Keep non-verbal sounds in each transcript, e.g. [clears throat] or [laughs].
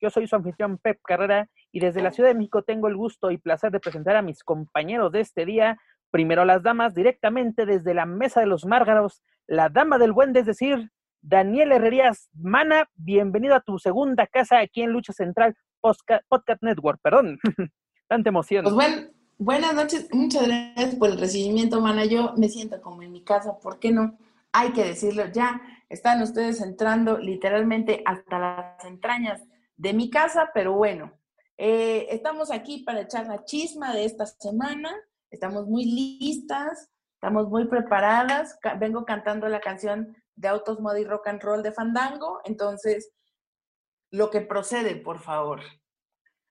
Yo soy su anfitrión Pep Carrera y desde la Ciudad de México tengo el gusto y placer de presentar a mis compañeros de este día. Primero las damas, directamente desde la Mesa de los Márgaros, la dama del buen, es decir, Daniel Herrerías Mana, bienvenido a tu segunda casa aquí en Lucha Central Podcast, Network, perdón. [laughs] Tanta emoción. Pues bueno, buenas noches, muchas gracias por el recibimiento, Mana. Yo me siento como en mi casa, ¿por qué no? Hay que decirlo ya. Están ustedes entrando literalmente hasta las entrañas de mi casa, pero bueno, eh, estamos aquí para echar la chisma de esta semana. Estamos muy listas, estamos muy preparadas. vengo cantando la canción de Autos Mod y Rock and Roll de Fandango. Entonces, lo que procede, por favor.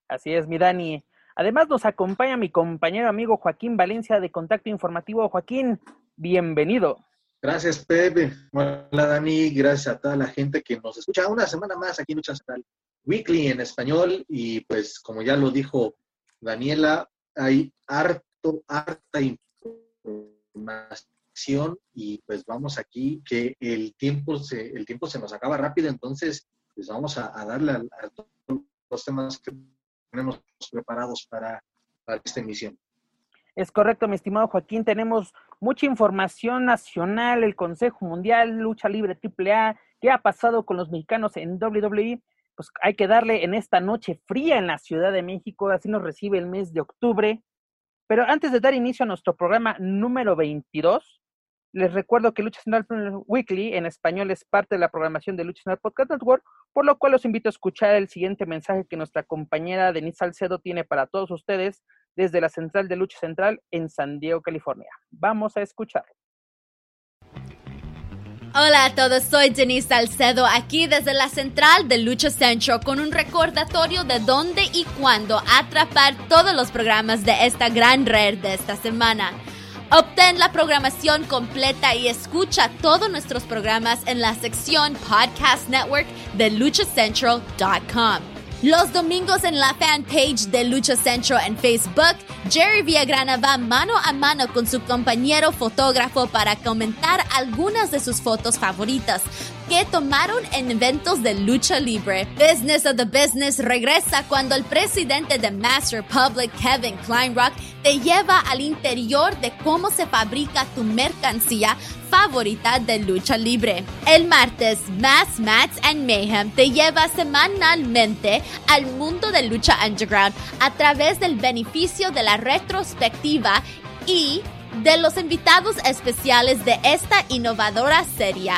Así es, mi Dani. Además, nos acompaña mi compañero amigo Joaquín Valencia de Contacto Informativo. Joaquín, bienvenido. Gracias, Pepe. Hola, Dani. Gracias a toda la gente que nos escucha una semana más aquí en Lucha Central Weekly en español. Y pues, como ya lo dijo Daniela, hay harto, harta información y pues vamos aquí que el tiempo se, el tiempo se nos acaba rápido, entonces pues vamos a, darle a, todos los temas que tenemos preparados para, para esta emisión. Es correcto, mi estimado Joaquín. Tenemos mucha información nacional, el Consejo Mundial, Lucha Libre AAA, qué ha pasado con los mexicanos en WWE. Pues hay que darle en esta noche fría en la Ciudad de México, así nos recibe el mes de octubre. Pero antes de dar inicio a nuestro programa número 22, les recuerdo que Lucha Central Weekly en español es parte de la programación de Lucha Central Podcast Network, por lo cual los invito a escuchar el siguiente mensaje que nuestra compañera Denise Salcedo tiene para todos ustedes desde la central de Lucha Central en San Diego, California. Vamos a escuchar. Hola a todos, soy Denise Salcedo aquí desde la central de Lucha Central con un recordatorio de dónde y cuándo atrapar todos los programas de esta gran red de esta semana. Obtén la programación completa y escucha todos nuestros programas en la sección Podcast Network de luchacentral.com. Los domingos en la fanpage de Lucha Central en Facebook, Jerry Villagrana va mano a mano con su compañero fotógrafo para comentar algunas de sus fotos favoritas que tomaron en eventos de lucha libre. Business of the Business regresa cuando el presidente de Master Public, Kevin Kleinrock, te lleva al interior de cómo se fabrica tu mercancía favorita de lucha libre. El martes, Mass Mats and Mayhem te lleva semanalmente al mundo de lucha underground a través del beneficio de la retrospectiva y de los invitados especiales de esta innovadora serie.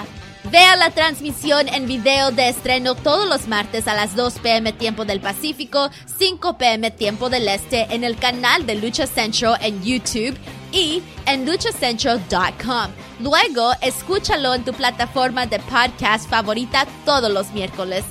Vea la transmisión en video de estreno todos los martes a las 2 pm tiempo del Pacífico, 5 pm tiempo del Este en el canal de Lucha Central en YouTube y en luchacentral.com. Luego, escúchalo en tu plataforma de podcast favorita todos los miércoles.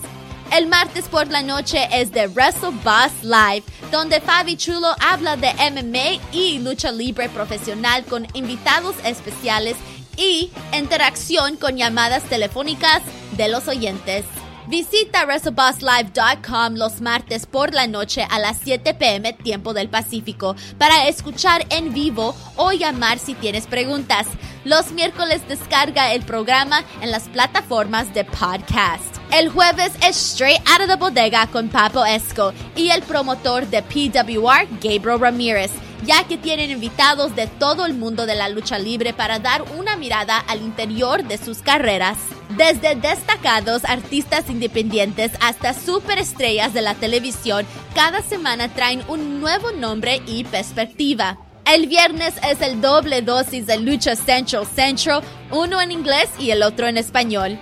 El martes por la noche es de Wrestle Boss Live, donde Fabi Chulo habla de MMA y lucha libre profesional con invitados especiales y interacción con llamadas telefónicas de los oyentes. Visita WrestleBossLive.com los martes por la noche a las 7 pm tiempo del Pacífico para escuchar en vivo o llamar si tienes preguntas. Los miércoles descarga el programa en las plataformas de podcast. El jueves es Straight Out of the Bodega con Papo Esco y el promotor de PWR, Gabriel Ramírez ya que tienen invitados de todo el mundo de la lucha libre para dar una mirada al interior de sus carreras. Desde destacados artistas independientes hasta superestrellas de la televisión, cada semana traen un nuevo nombre y perspectiva. El viernes es el doble dosis de Lucha Central Central, uno en inglés y el otro en español.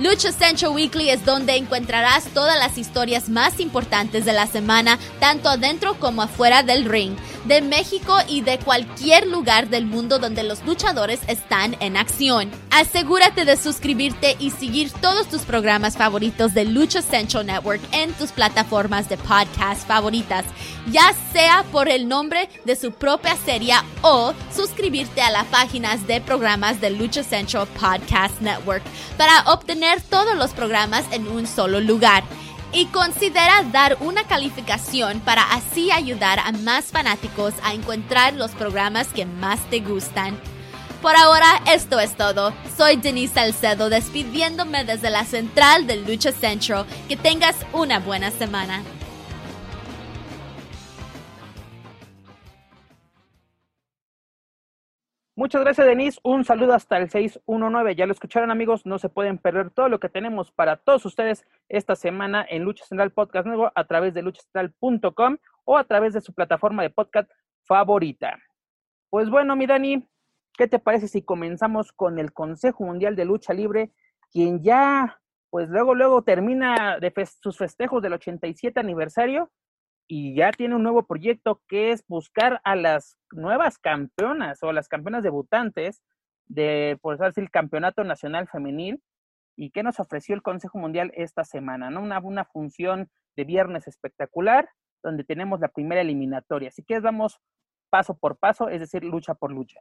Lucha Central Weekly es donde encontrarás todas las historias más importantes de la semana, tanto adentro como afuera del ring, de México y de cualquier lugar del mundo donde los luchadores están en acción. Asegúrate de suscribirte y seguir todos tus programas favoritos de Lucha Central Network en tus plataformas de podcast favoritas, ya sea por el nombre de su propia serie o suscribirte a las páginas de programas de Lucha Central Podcast Network para obtener todos los programas en un solo lugar. Y considera dar una calificación para así ayudar a más fanáticos a encontrar los programas que más te gustan. Por ahora, esto es todo. Soy Denise Salcedo despidiéndome desde la central de Lucha Central. Que tengas una buena semana. Muchas gracias, Denise. Un saludo hasta el 619. Ya lo escucharon, amigos. No se pueden perder todo lo que tenemos para todos ustedes esta semana en Lucha Central Podcast Nuevo a través de luchacentral.com o a través de su plataforma de podcast favorita. Pues bueno, mi Dani, ¿qué te parece si comenzamos con el Consejo Mundial de Lucha Libre, quien ya, pues luego, luego termina de sus festejos del 87 aniversario y ya tiene un nuevo proyecto que es buscar a las nuevas campeonas o las campeonas debutantes de, por decir, el Campeonato Nacional Femenil. ¿Y qué nos ofreció el Consejo Mundial esta semana? ¿no? Una, una función de viernes espectacular donde tenemos la primera eliminatoria. Así que vamos paso por paso, es decir, lucha por lucha.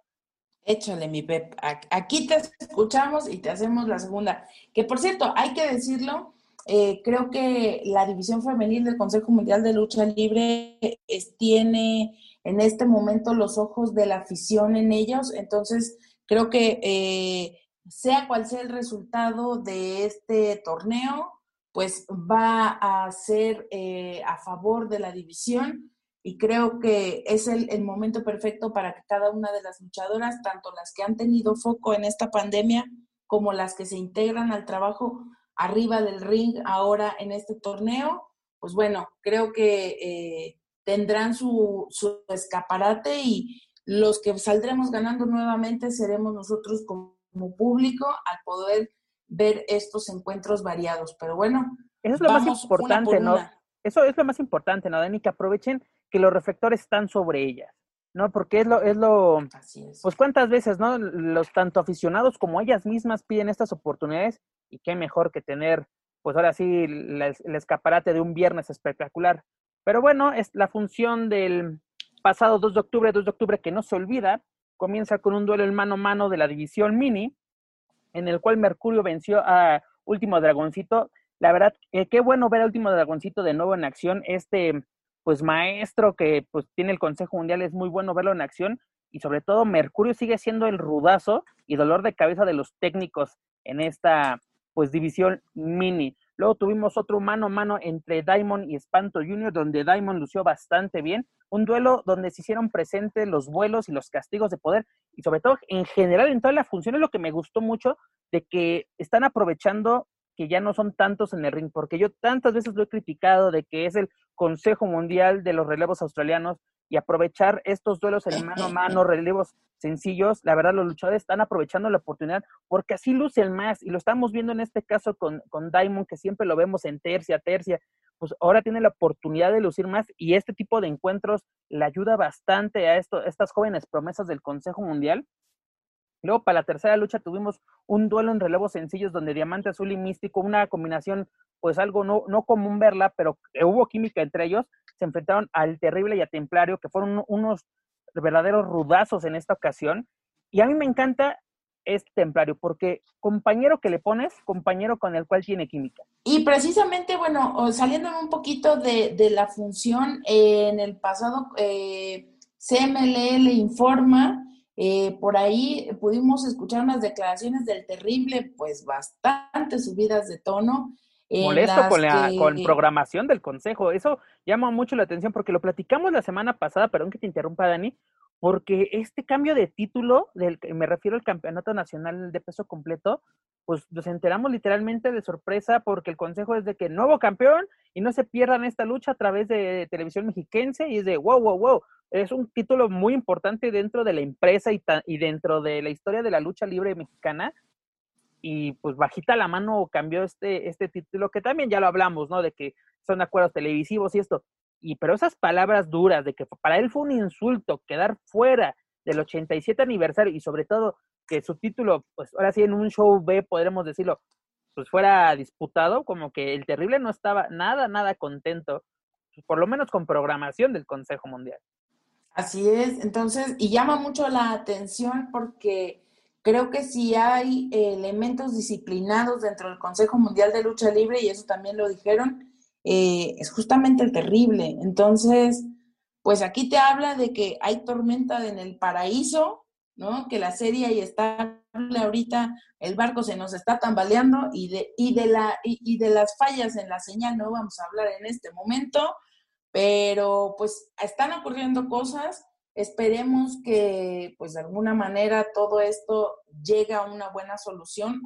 Échale, mi Pep. Aquí te escuchamos y te hacemos la segunda. Que por cierto, hay que decirlo, eh, creo que la división femenil del Consejo Mundial de Lucha Libre tiene en este momento los ojos de la afición en ellos, entonces creo que eh, sea cual sea el resultado de este torneo, pues va a ser eh, a favor de la división. Y creo que es el, el, momento perfecto para que cada una de las luchadoras, tanto las que han tenido foco en esta pandemia como las que se integran al trabajo, arriba del ring ahora en este torneo, pues bueno, creo que eh, tendrán su, su, escaparate y los que saldremos ganando nuevamente seremos nosotros como, público al poder ver estos encuentros variados. Pero bueno, eso es lo más importante, ¿no? Eso es lo más importante, ¿no, Dani? Que aprovechen que los reflectores están sobre ellas. ¿no? Porque es lo, es lo, pues cuántas veces, ¿no? Los tanto aficionados como ellas mismas piden estas oportunidades y qué mejor que tener, pues ahora sí, el, escaparate de un viernes espectacular. Pero bueno, es la función del pasado 2 de octubre, 2 de octubre que no se olvida, comienza con un duelo en mano a mano de la división mini, en el cual Mercurio venció a Último Dragoncito. La verdad, eh, qué bueno ver a Último Dragoncito de nuevo en acción. Este, pues maestro que pues tiene el Consejo Mundial, es muy bueno verlo en acción. Y sobre todo, Mercurio sigue siendo el rudazo y dolor de cabeza de los técnicos en esta pues división mini. Luego tuvimos otro mano a mano entre Diamond y Espanto Junior, donde Diamond lució bastante bien. Un duelo donde se hicieron presentes los vuelos y los castigos de poder. Y sobre todo, en general, en todas las funciones, lo que me gustó mucho de que están aprovechando que ya no son tantos en el ring, porque yo tantas veces lo he criticado de que es el Consejo Mundial de los Relevos Australianos y aprovechar estos duelos en mano a mano, relevos sencillos, la verdad los luchadores están aprovechando la oportunidad porque así lucen más y lo estamos viendo en este caso con, con Diamond que siempre lo vemos en tercia, tercia, pues ahora tiene la oportunidad de lucir más y este tipo de encuentros le ayuda bastante a, esto, estas jóvenes promesas del Consejo Mundial. Luego para la tercera lucha tuvimos un duelo en relevos sencillos donde Diamante Azul y Místico, una combinación pues algo no, no común verla, pero hubo química entre ellos, se enfrentaron al Terrible y a Templario, que fueron unos verdaderos rudazos en esta ocasión. Y a mí me encanta este Templario, porque compañero que le pones, compañero con el cual tiene química. Y precisamente, bueno, saliendo un poquito de, la función, en el pasado eh, CMLL informa, eh, por ahí pudimos escuchar unas declaraciones del terrible, pues bastante subidas de tono, molesto con la con programación del consejo. Eso llama mucho la atención porque lo platicamos la semana pasada, perdón que te interrumpa, Dani, porque este cambio de título, del, me refiero al Campeonato Nacional de Peso Completo, pues nos enteramos literalmente de sorpresa porque el consejo es de que nuevo campeón y no se pierdan esta lucha a través de televisión mexiquense y es de wow, wow, wow. Es un título muy importante dentro de la empresa y, y dentro de la historia de la lucha libre mexicana. Y pues bajita la mano cambió este, este título, que también ya lo hablamos, ¿no? De que son acuerdos televisivos y esto. Y pero esas palabras duras de que para él fue un insulto quedar fuera del 87 aniversario y sobre todo que su título, pues ahora sí en un show B podremos decirlo, pues fuera disputado, como que el terrible no estaba nada, nada contento, pues, por lo menos con programación del Consejo Mundial. Así es, entonces, y llama mucho la atención porque creo que si hay elementos disciplinados dentro del Consejo Mundial de Lucha Libre, y eso también lo dijeron, eh, es justamente el terrible. Entonces, pues aquí te habla de que hay tormenta en el paraíso, ¿no? Que la serie ahí está ahorita, el barco se nos está tambaleando y de, y de, la, y, de las fallas en la señal no vamos a hablar en este momento, pero pues están ocurriendo cosas. Esperemos que pues de alguna manera todo esto llegue a una buena solución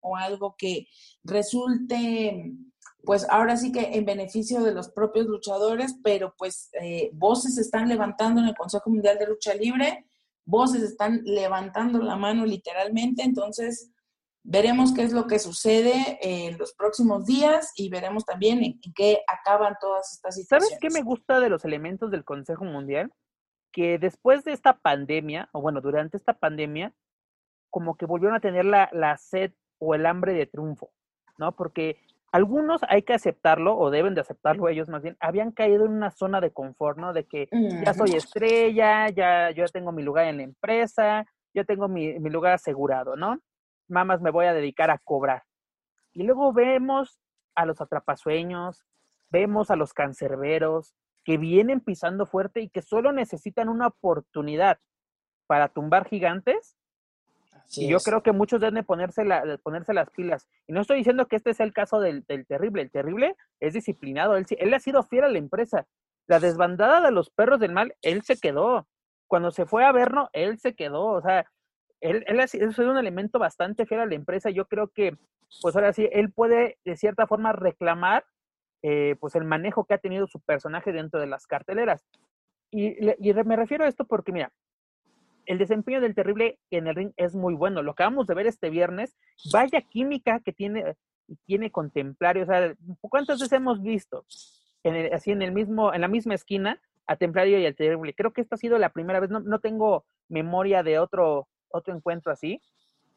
o algo que resulte pues ahora sí que en beneficio de los propios luchadores, pero pues eh, voces están levantando en el Consejo Mundial de Lucha Libre, voces están levantando la mano literalmente, entonces veremos qué es lo que sucede en los próximos días y veremos también en, qué acaban todas estas situaciones. ¿Sabes qué me gusta de los elementos del Consejo Mundial? Que después de esta pandemia, o bueno, durante esta pandemia, como que volvieron a tener la, la sed o el hambre de triunfo, ¿no? Porque algunos hay que aceptarlo, o deben de aceptarlo ellos más bien, habían caído en una zona de confort, ¿no? De que ya soy estrella, ya yo tengo mi lugar en la empresa, yo tengo mi, mi lugar asegurado, ¿no? Mamás me voy a dedicar a cobrar. Y luego vemos a los atrapasueños, vemos a los cancerberos que vienen pisando fuerte y que solo necesitan una oportunidad para tumbar gigantes y yo creo que muchos deben ponerse, la, ponerse las pilas. Y no estoy diciendo que este es el caso del, terrible. El terrible es disciplinado. Él, él ha sido fiel a la empresa. La desbandada de los perros del mal, él se quedó. Cuando se fue a Verno, él se quedó. O sea, él, él sido un elemento bastante fiel a la empresa. Yo creo que, pues ahora sí, él puede de cierta forma reclamar eh, pues el manejo que ha tenido su personaje dentro de las carteleras. Y, y me refiero a esto porque, mira, el desempeño del terrible en el ring es muy bueno. Lo acabamos de ver este viernes. Vaya química que tiene, tiene Contemplario. O sea, ¿cuántas veces hemos visto en así en el mismo, en la misma esquina a Templario y al terrible? Creo que esta ha sido la primera vez. No, tengo memoria de otro, otro encuentro así.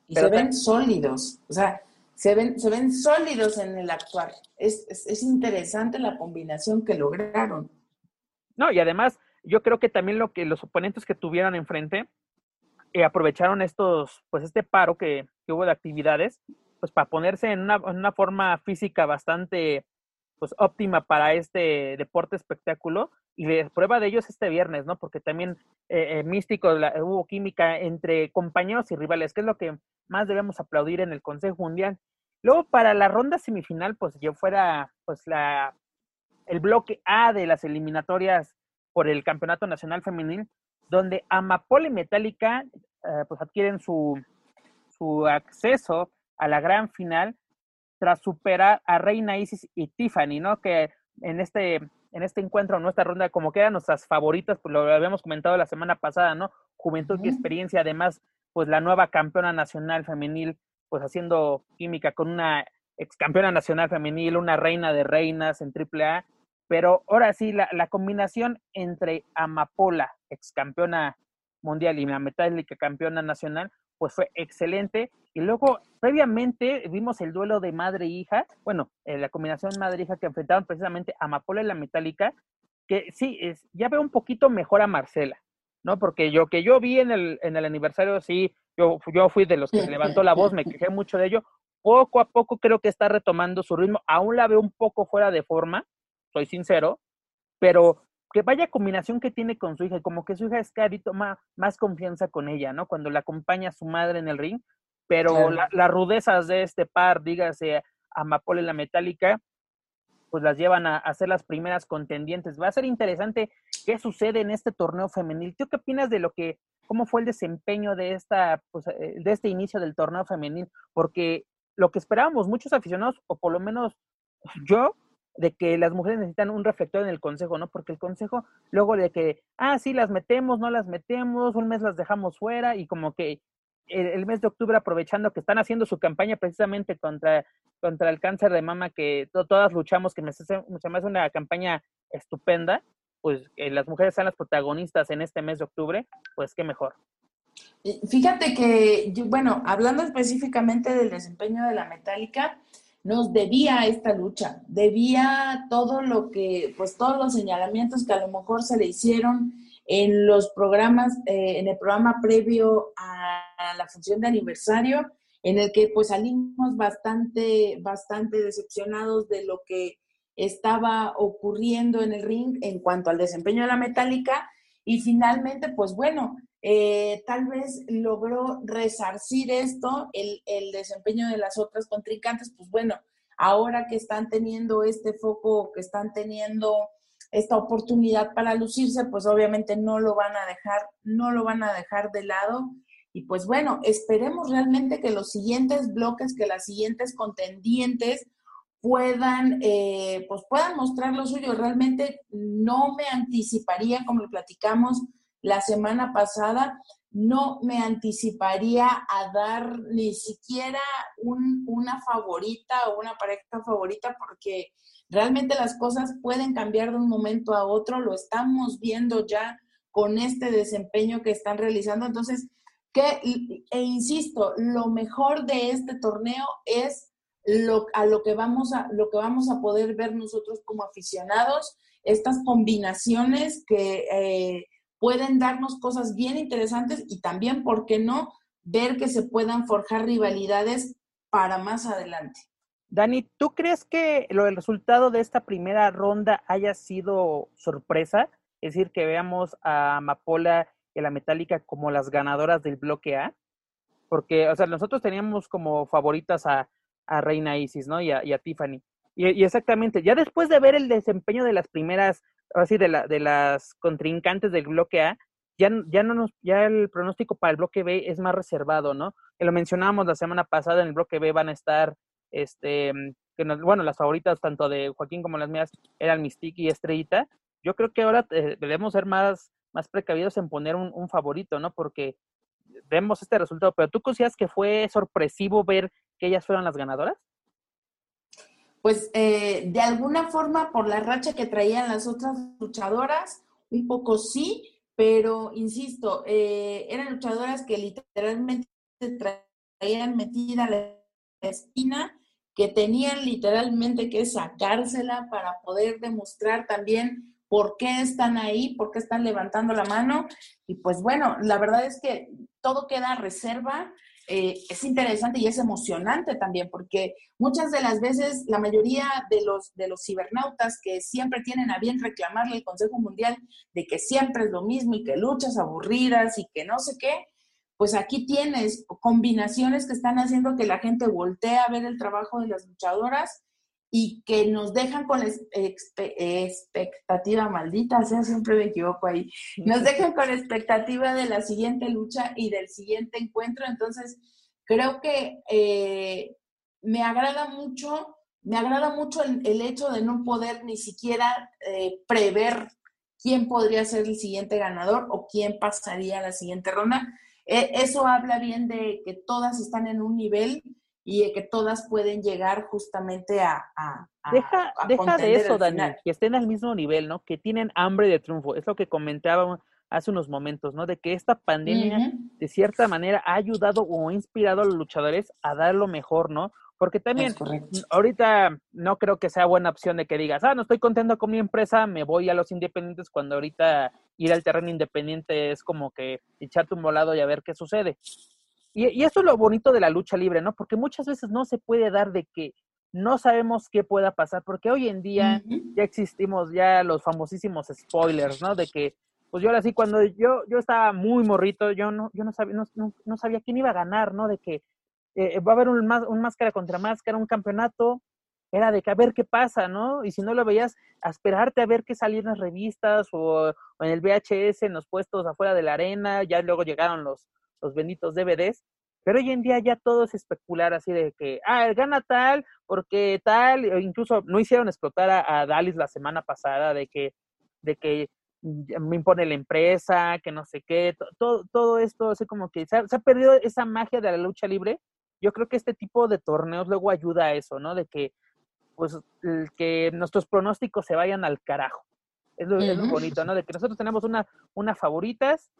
Y se ven sólidos. O sea, se ven, se ven sólidos en el actuar. Es, es interesante la combinación que lograron. No, y además yo creo que también lo que los oponentes que tuvieron enfrente eh, aprovecharon estos, pues este paro que, hubo de actividades, pues para ponerse en una, forma física bastante pues óptima para este deporte espectáculo y prueba de ellos este viernes, ¿no? Porque también eh, eh místico hubo química entre compañeros y rivales, que es lo que más debemos aplaudir en el Consejo Mundial. Luego para la ronda semifinal, pues yo fuera pues la el bloque A de las eliminatorias por el Campeonato Nacional Femenil, donde Amapola y Metallica eh, pues adquieren su, su acceso a la gran final tras superar a Reina Isis y Tiffany, ¿no? Que en este, en este encuentro, en nuestra ronda, como que eran nuestras favoritas, pues lo habíamos comentado la semana pasada, ¿no? Juventud y experiencia, además, pues la nueva campeona nacional femenil, pues haciendo química con una ex campeona nacional femenil, una reina de reinas en AAA, pero ahora sí, la, la combinación entre Amapola, ex campeona mundial, y la metálica campeona nacional, pues fue excelente. Y luego, previamente, vimos el duelo de madre e hija, bueno, eh, la combinación madre-hija e que enfrentaban precisamente a Amapola y la metálica, que sí, es, ya veo un poquito mejor a Marcela, ¿no? Porque yo que yo vi en el, en el aniversario, sí, yo, yo fui de los que levantó la voz, me quejé mucho de ello. Poco a poco creo que está retomando su ritmo, aún la veo un poco fuera de forma, soy sincero, pero que vaya combinación que tiene con su hija, como que su hija es y toma más confianza con ella, ¿no? Cuando la acompaña a su madre en el ring, pero las rudezas de este par, dígase Amapola y la Metálica, pues las llevan a, a, ser las primeras contendientes. Va a ser interesante qué sucede en este torneo femenil. ¿Tú qué opinas de lo que, cómo fue el desempeño de esta, pues, eh, de este inicio del torneo femenil? Porque lo que esperábamos muchos aficionados, o por lo menos yo, de que las mujeres necesitan un reflector en el consejo, ¿no? Porque el consejo, luego de que, ah, sí, las metemos, no las metemos, un mes las dejamos fuera y como que el, mes de octubre, aprovechando que están haciendo su campaña precisamente contra, contra el cáncer de mama, que todas luchamos, que me hace, me hace una campaña estupenda, pues que las mujeres sean las protagonistas en este mes de octubre, pues qué mejor. Fíjate que, bueno, hablando específicamente del desempeño de la metálica, nos debía esta lucha, debía todo lo que, pues todos los señalamientos que a lo mejor se le hicieron en los programas, eh, en el programa previo a la función de aniversario, en el que pues salimos bastante, bastante decepcionados de lo que estaba ocurriendo en el ring en cuanto al desempeño de la metálica y finalmente pues bueno, eh, tal vez logró resarcir esto, el, el desempeño de las otras contrincantes, pues bueno, ahora que están teniendo este foco, que están teniendo esta oportunidad para lucirse, pues obviamente no lo van a dejar, no lo van a dejar de lado. Y pues bueno, esperemos realmente que los siguientes bloques, que las siguientes contendientes puedan, eh, pues puedan mostrar lo suyo. Realmente no me anticiparía, como lo platicamos la semana pasada, no me anticiparía a dar ni siquiera una favorita o una pareja favorita porque realmente las cosas pueden cambiar de un momento a otro, lo estamos viendo ya con este desempeño que están realizando. Entonces, que, e insisto, lo mejor de este torneo es lo, a lo que, vamos a, lo que vamos a poder ver nosotros como aficionados, estas combinaciones que eh, pueden darnos cosas bien interesantes y también, ¿por qué no?, ver que se puedan forjar rivalidades para más adelante. Dani, ¿tú crees que lo, el resultado de esta primera ronda haya sido sorpresa? Es decir, que veamos a Amapola y a la Metálica como las ganadoras del bloque A. Porque, o sea, nosotros teníamos como favoritas a, Reina Isis, ¿no? Y a, Tiffany. Y, exactamente, ya después de ver el desempeño de las primeras, así de, la, de las contrincantes del bloque A, ya, ya no nos, ya el pronóstico para el bloque B es más reservado, ¿no? Que lo mencionábamos la semana pasada, en el bloque B van a estar este, mm, que bueno, las favoritas tanto de Joaquín como las mías eran Mystique y Estrellita. Yo creo que ahora eh, debemos ser más, más precavidos en poner un, favorito, ¿no? Porque vemos este resultado, pero ¿tú consideras que fue sorpresivo ver que ellas fueron las ganadoras? Pues eh, de alguna forma, por la racha que traían las otras luchadoras, un poco sí, pero insisto, eh, eran luchadoras que literalmente traían metida la esquina que tenían literalmente que sacársela para poder demostrar también por qué están ahí, por qué están levantando la mano. Y pues bueno, la verdad es que todo queda reserva. Eh, es interesante y es emocionante también, porque muchas de las veces la mayoría de los, de los cibernautas que siempre tienen a bien reclamarle al Consejo Mundial de que siempre es lo mismo y que luchas aburridas y que no sé qué, pues aquí tienes combinaciones que están haciendo que la gente voltee a ver el trabajo de las luchadoras y que nos dejan con la expectativa maldita, sea, siempre me equivoco ahí, nos dejan con la expectativa de la siguiente lucha y del siguiente encuentro. Entonces, creo que eh, me agrada mucho, me agrada mucho el, hecho de no poder ni siquiera eh, prever quién podría ser el siguiente ganador o quién pasaría a la siguiente ronda e, eso habla bien de que todas están en un nivel y de que todas pueden llegar justamente a... deja deja de eso, Dani, que estén al mismo nivel, ¿no? Que tienen hambre de triunfo. Es lo que comentaba hace unos momentos, ¿no? De que esta pandemia, de cierta manera, ha ayudado o inspirado a los luchadores a dar lo mejor, ¿no? Porque también ahorita no creo que sea buena opción de que digas, ah, no estoy contento con mi empresa, me voy a los independientes cuando ahorita ir al terreno independiente es como que echarte un volado y a ver qué sucede. Y, y esto es lo bonito de la lucha libre, ¿no? Porque muchas veces no se puede dar de que no sabemos qué pueda pasar, porque hoy en día ya existimos ya los famosísimos spoilers, ¿no? De que, pues yo ahora sí, cuando yo, yo estaba muy morrito, yo no, yo no sabía, no, no sabía quién iba a ganar, ¿no? De que eh, va a haber un, un máscara contra máscara, un campeonato, era de que a ver qué pasa, ¿no? Y si no lo veías, a esperarte a ver qué salía en las revistas o, en el VHS, en los puestos afuera de la arena, ya luego llegaron los, los benditos DVDs, Pero hoy en día ya todo es especular así de que, ah, gana tal, porque tal, o incluso no hicieron explotar a, a Dalis la semana pasada de que, de que me impone la empresa, que no sé qué, todo, todo esto, así como que se ha, se ha, perdido esa magia de la lucha libre. Yo creo que este tipo de torneos luego ayuda a eso, ¿no? De que, pues, que nuestros pronósticos se vayan al carajo. Es lo, uh -huh. es lo bonito, ¿no? De que nosotros tenemos una, una favoritas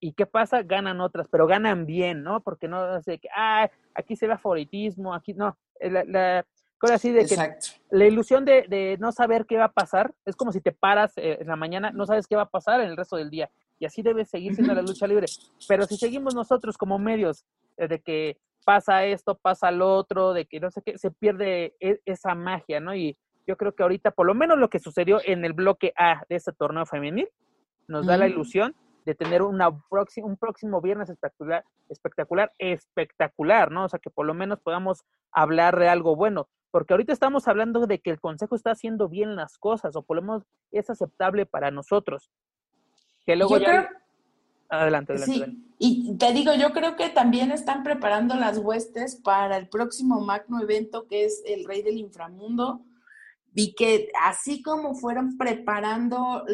y qué pasa, ganan otras, pero ganan bien, ¿no? Porque no sé que, ah, aquí se ve favoritismo, aquí no. La, la, Cosa así de que Exacto. la ilusión de, de, no saber qué va a pasar es como si te paras eh, en la mañana, no sabes qué va a pasar en el resto del día. Y así debe seguir siendo la lucha libre. Pero si seguimos nosotros como medios eh, de que pasa esto, pasa lo otro, de que no sé qué, se pierde e esa magia, ¿no? Y yo creo que ahorita, por lo menos lo que sucedió en el bloque A de este torneo femenil, nos da la ilusión de tener una próxima, un próximo viernes espectacular, espectacular, espectacular, ¿no? O sea, que por lo menos podamos hablar de algo bueno, porque ahorita estamos hablando de que el Consejo está haciendo bien las cosas, o por lo menos es aceptable para nosotros. Que luego yo ya... Creo... Adelante, adelante, sí. adelante. Y te digo, yo creo que también están preparando las huestes para el próximo magno evento que es el Rey del Inframundo. Vi que así como fueron preparando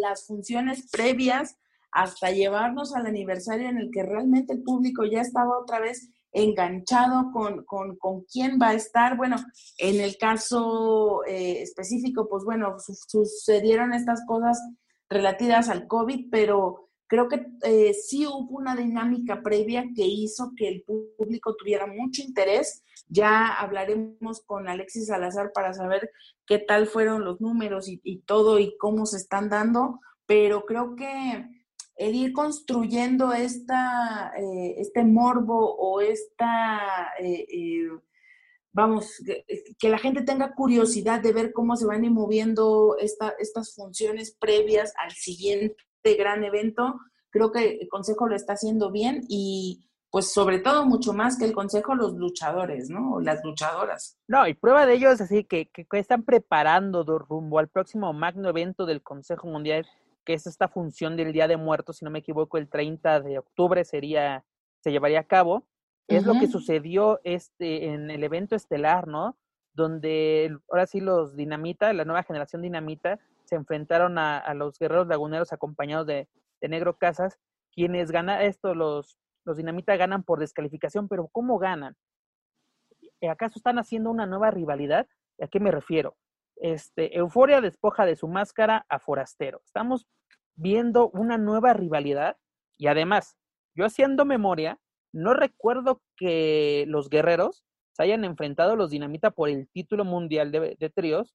las funciones previas hasta llevarnos al aniversario en el que realmente el público ya estaba otra vez enganchado con, con, con quién va a estar. Bueno, en el caso eh, específico, pues bueno, su sucedieron estas cosas relativas al COVID, pero creo que eh, sí hubo una dinámica previa que hizo que el público tuviera mucho interés. Ya hablaremos con Alexis Salazar para saber qué tal fueron los números y, y todo y cómo se están dando, pero creo que el ir construyendo esta, eh, este morbo o esta, eh, eh, vamos, que, la gente tenga curiosidad de ver cómo se van moviendo esta, estas funciones previas al siguiente gran evento, creo que el Consejo lo está haciendo bien y pues sobre todo mucho más que el Consejo los luchadores, ¿no? Las luchadoras. No, y prueba de ello es así que, que están preparando rumbo al próximo magno evento del Consejo Mundial que es esta función del Día de Muertos, si no me equivoco, el 30 de octubre sería, se llevaría a cabo. Es uh -huh. lo que sucedió este, en el evento estelar, ¿no? Donde ahora sí los Dinamita, la nueva generación Dinamita, se enfrentaron a, a los guerreros laguneros acompañados de, de, Negro Casas, quienes ganan esto, los, los Dinamita ganan por descalificación, pero ¿cómo ganan? ¿Acaso están haciendo una nueva rivalidad? ¿A qué me refiero? Este, Euforia despoja de su máscara a Forastero. Estamos viendo una nueva rivalidad y además, yo haciendo memoria, no recuerdo que los guerreros se hayan enfrentado a los Dinamita por el título mundial de, de tríos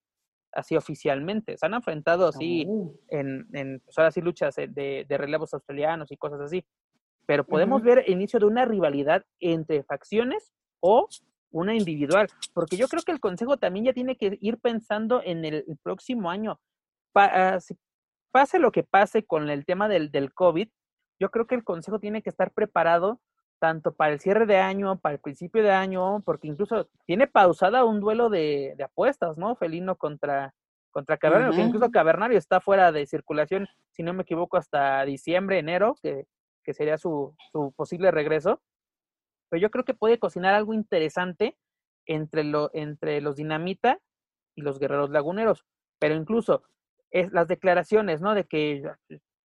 así oficialmente. Se han enfrentado así en, en pues ahora sí luchas de, de, relevos australianos y cosas así. Pero podemos uh -huh. ver el inicio de una rivalidad entre facciones o una individual, porque yo creo que el Consejo también ya tiene que ir pensando en el, el próximo año. Pa, uh, si pase lo que pase con el tema del, del COVID, yo creo que el Consejo tiene que estar preparado tanto para el cierre de año, para el principio de año, porque incluso tiene pausada un duelo de, de apuestas, ¿no? Felino contra, contra Cavernario, uh -huh. que incluso Cavernario está fuera de circulación, si no me equivoco, hasta diciembre, enero, que, que sería su, su posible regreso pero yo creo que puede cocinar algo interesante entre, lo, entre los dinamita y los guerreros laguneros. Pero incluso es las declaraciones, ¿no? De que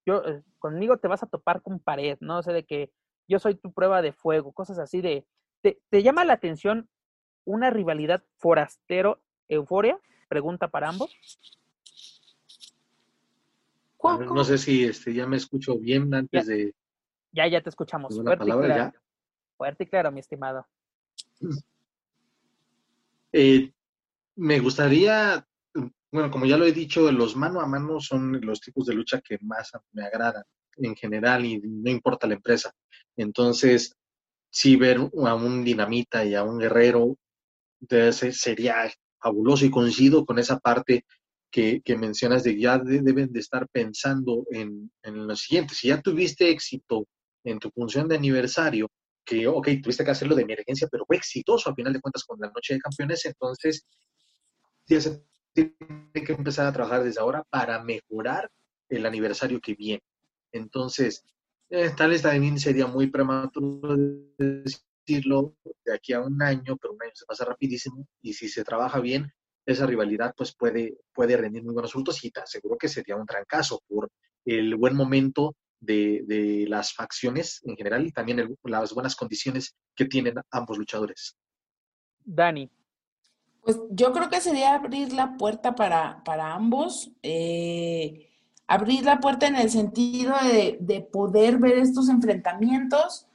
yo eh, conmigo te vas a topar con pared, ¿no? O sea, de que yo soy tu prueba de fuego, cosas así de. ¿Te, te llama la atención una rivalidad forastero-euforia? Pregunta para ambos. No sé si este, ya me escucho bien antes ya, de. Ya, ya te escuchamos. Palabra, ya. Fuerte y claro, mi estimado. Eh, me gustaría, bueno, como ya lo he dicho, los mano a mano son los tipos de lucha que más me agradan en general y no importa la empresa. Entonces, sí ver a un dinamita y a un guerrero sería fabuloso y coincido con esa parte que, mencionas de ya de, deben de estar pensando en, en lo siguiente. Si ya tuviste éxito en tu función de aniversario, que, ok, tuviste que hacerlo de emergencia, pero fue exitoso a final de cuentas con la noche de campeones, entonces ya se tiene que empezar a trabajar desde ahora para mejorar el aniversario que viene. Entonces, Eh, tal vez también sería muy prematuro decirlo de aquí a un año, pero un año se pasa rapidísimo y si se trabaja bien, esa rivalidad pues puede, puede rendir muy buenos frutos y te aseguro que sería un trancazo por el buen momento de, de las facciones en general y también las buenas condiciones que tienen ambos luchadores. Dani. Pues yo creo que sería abrir la puerta para, para ambos. Eh, abrir la puerta en el sentido de, poder ver estos enfrentamientos.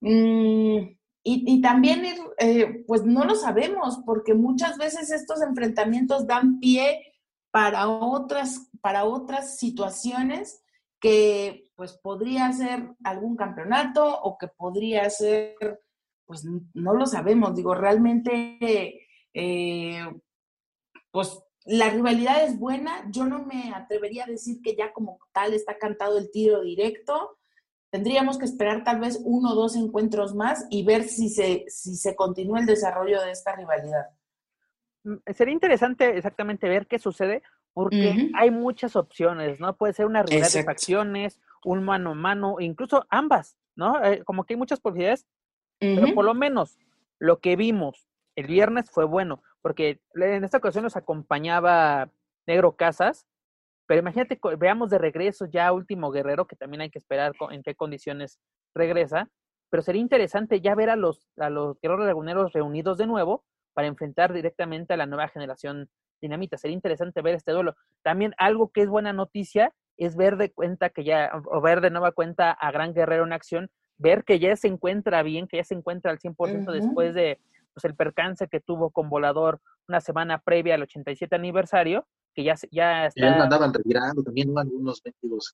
Mm, y, también, eh, pues no lo sabemos, porque muchas veces estos enfrentamientos dan pie para otras, para otras situaciones que pues podría ser algún campeonato o que podría ser, pues no lo sabemos, digo, realmente, eh, pues la rivalidad es buena, yo no me atrevería a decir que ya como tal está cantado el tiro directo, tendríamos que esperar tal vez uno o dos encuentros más y ver si se, si se continúa el desarrollo de esta rivalidad. Mm, sería interesante exactamente ver qué sucede, porque hay muchas opciones, ¿no? Puede ser una rivalidad de facciones, un mano a mano, incluso ambas, ¿no? Eh, como que hay muchas posibilidades, pero por lo menos lo que vimos el viernes fue bueno, porque en esta ocasión nos acompañaba Negro Casas, pero imagínate, veamos de regreso ya último guerrero, que también hay que esperar en qué condiciones regresa, pero sería interesante ya ver a los, a los guerreros laguneros reunidos de nuevo para enfrentar directamente a la nueva generación dinamita. Sería interesante ver este duelo. También algo que es buena noticia es ver de cuenta que ya, o ver de nueva cuenta a Gran Guerrero en acción, ver que ya se encuentra bien, que ya se encuentra al 100% después de pues, el percance que tuvo con Volador una semana previa al 87 aniversario, que ya, ya está... Ya andaban retirando, también algunos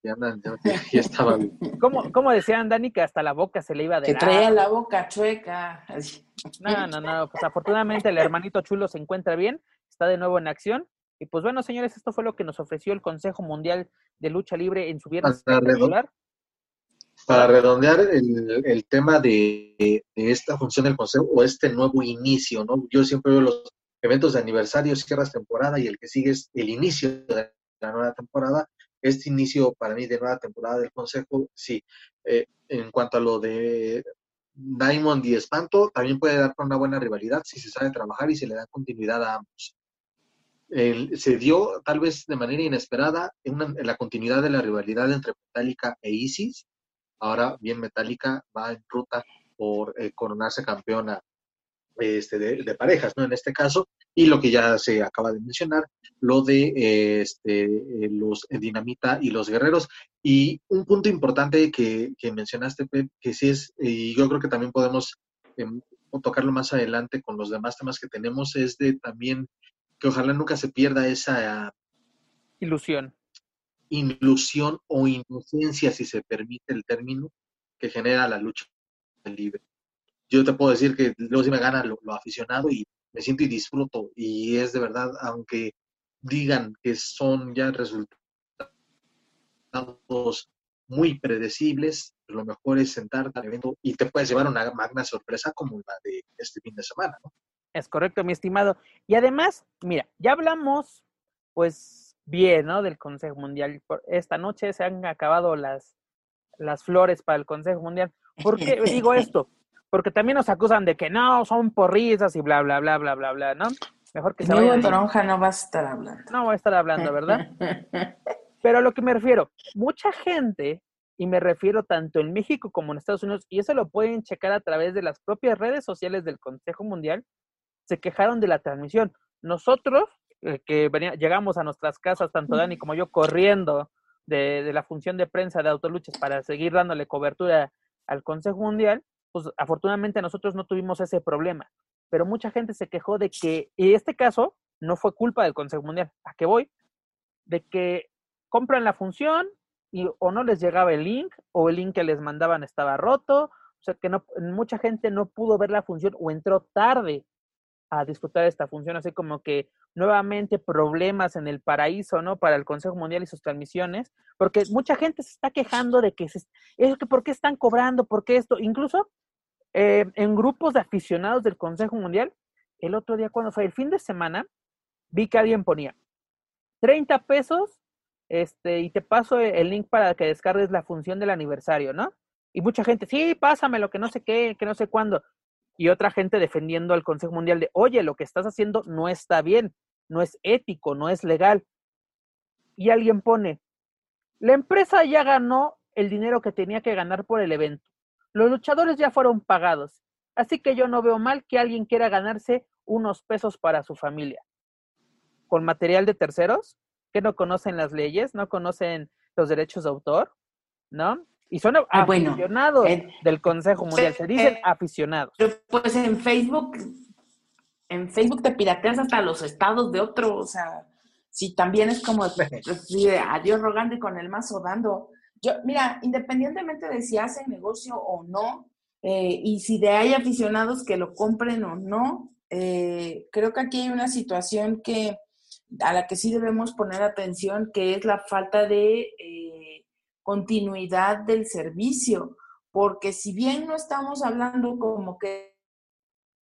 que andan, ya, estaban... [laughs] ¿Cómo, ¿Cómo, decían, Dani, que hasta la boca se le iba de Que traía la boca chueca. No, no, no, pues afortunadamente el hermanito chulo se encuentra bien, está de nuevo en acción. Y pues bueno, señores, esto fue lo que nos ofreció el Consejo Mundial de Lucha Libre en su viernes para, para redondear el, el tema de, de, esta función del Consejo o este nuevo inicio, ¿no? Yo siempre veo los eventos de aniversario, cierras temporada y el que sigue es el inicio de la nueva temporada. Este inicio para mí de nueva temporada del Consejo, sí. Eh, en cuanto a lo de Diamond y Espanto, también puede dar una buena rivalidad si se sabe trabajar y se le da continuidad a ambos. Se dio tal vez de manera inesperada en, la continuidad de la rivalidad entre Metallica e Isis. Ahora bien, Metallica va en ruta por eh, coronarse campeona este, de, parejas, ¿no? En este caso, y lo que ya se acaba de mencionar, lo de este, eh, los Dinamita y los Guerreros. Y un punto importante que, mencionaste, Pep, que sí es, y yo creo que también podemos em, tocarlo más adelante con los demás temas que tenemos, es de también que ojalá nunca se pierda esa ilusión. Ilusión o inocencia, si se permite el término, que genera la lucha libre yo te puedo decir que luego sí me gana lo, aficionado y me siento y disfruto. Y es de verdad, aunque digan que son ya resultados muy predecibles, lo mejor es sentarte al evento y te puedes llevar una magna sorpresa como la de este fin de semana, ¿no? Es correcto, mi estimado. Y además, mira, ya hablamos, pues, bien, ¿no? Del Consejo Mundial. Esta noche se han acabado las, las flores para el Consejo Mundial. ¿Por qué [laughs] digo esto? porque también nos acusan de que no, son porristas y bla, bla, bla, bla, bla, bla, ¿no? Mejor que se vayan. Toronja no vas a estar hablando. No voy a estar hablando, ¿verdad? [laughs] Pero a lo que me refiero, mucha gente, y me refiero tanto en México como en Estados Unidos, y eso lo pueden checar a través de las propias redes sociales del Consejo Mundial, se quejaron de la transmisión. Nosotros, eh, que llegamos a nuestras casas, tanto Dani como yo, corriendo de, de la función de prensa de Autoluches para seguir dándole cobertura al Consejo Mundial, pues afortunadamente nosotros no tuvimos ese problema, pero mucha gente se quejó de que, y este caso no fue culpa del Consejo Mundial, ¿a qué voy? De que compran la función y o no les llegaba el link o el link que les mandaban estaba roto, o sea que no, mucha gente no pudo ver la función o entró tarde a disfrutar esta función, así como que nuevamente problemas en el paraíso, ¿no? Para el Consejo Mundial y sus transmisiones, porque mucha gente se está quejando de que, es que ¿por qué están cobrando? ¿Por qué esto? Incluso eh, en grupos de aficionados del Consejo Mundial, el otro día cuando fue el fin de semana, vi que alguien ponía 30 pesos este, y te paso el link para que descargues la función del aniversario, ¿no? Y mucha gente, sí, pásame lo que no sé qué, que no sé cuándo. Y otra gente defendiendo al Consejo Mundial de, oye, lo que estás haciendo no está bien, no es ético, no es legal. Y alguien pone, la empresa ya ganó el dinero que tenía que ganar por el evento. Los luchadores ya fueron pagados. Así que yo no veo mal que alguien quiera ganarse unos pesos para su familia. Con material de terceros, que no conocen las leyes, no conocen los derechos de autor, ¿no? Y son ah, aficionados del Consejo Mundial, se dicen eh, aficionados. Pues en Facebook, en Facebook te pirateas hasta los estados de otro, o sea, si también es como [laughs] adiós rogando y con el mazo dando. Yo, mira, independientemente de si hacen negocio o no, eh, y si de hay aficionados que lo compren o no, eh, creo que aquí hay una situación que a la que sí debemos poner atención, que es la falta de eh, continuidad del servicio, porque si bien no estamos hablando como que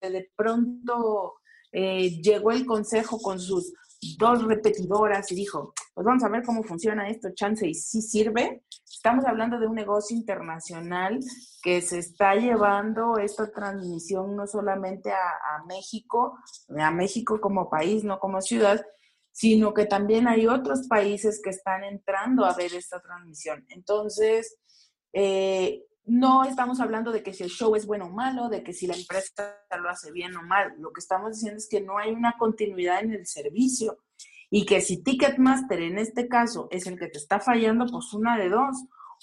de pronto llegó el consejo con sus dos repetidoras y dijo, pues vamos a ver cómo funciona esto, chance y si sirve. Estamos hablando de un negocio internacional que se está llevando esta transmisión no solamente a, México, a México como país, no como ciudad, sino que también hay otros países que están entrando a ver esta transmisión. Entonces, eh, no estamos hablando de que si el show es bueno o malo, de que si la empresa lo hace bien o mal. Lo que estamos diciendo es que no hay una continuidad en el servicio y que si Ticketmaster en este caso es el que te está fallando, pues una de dos.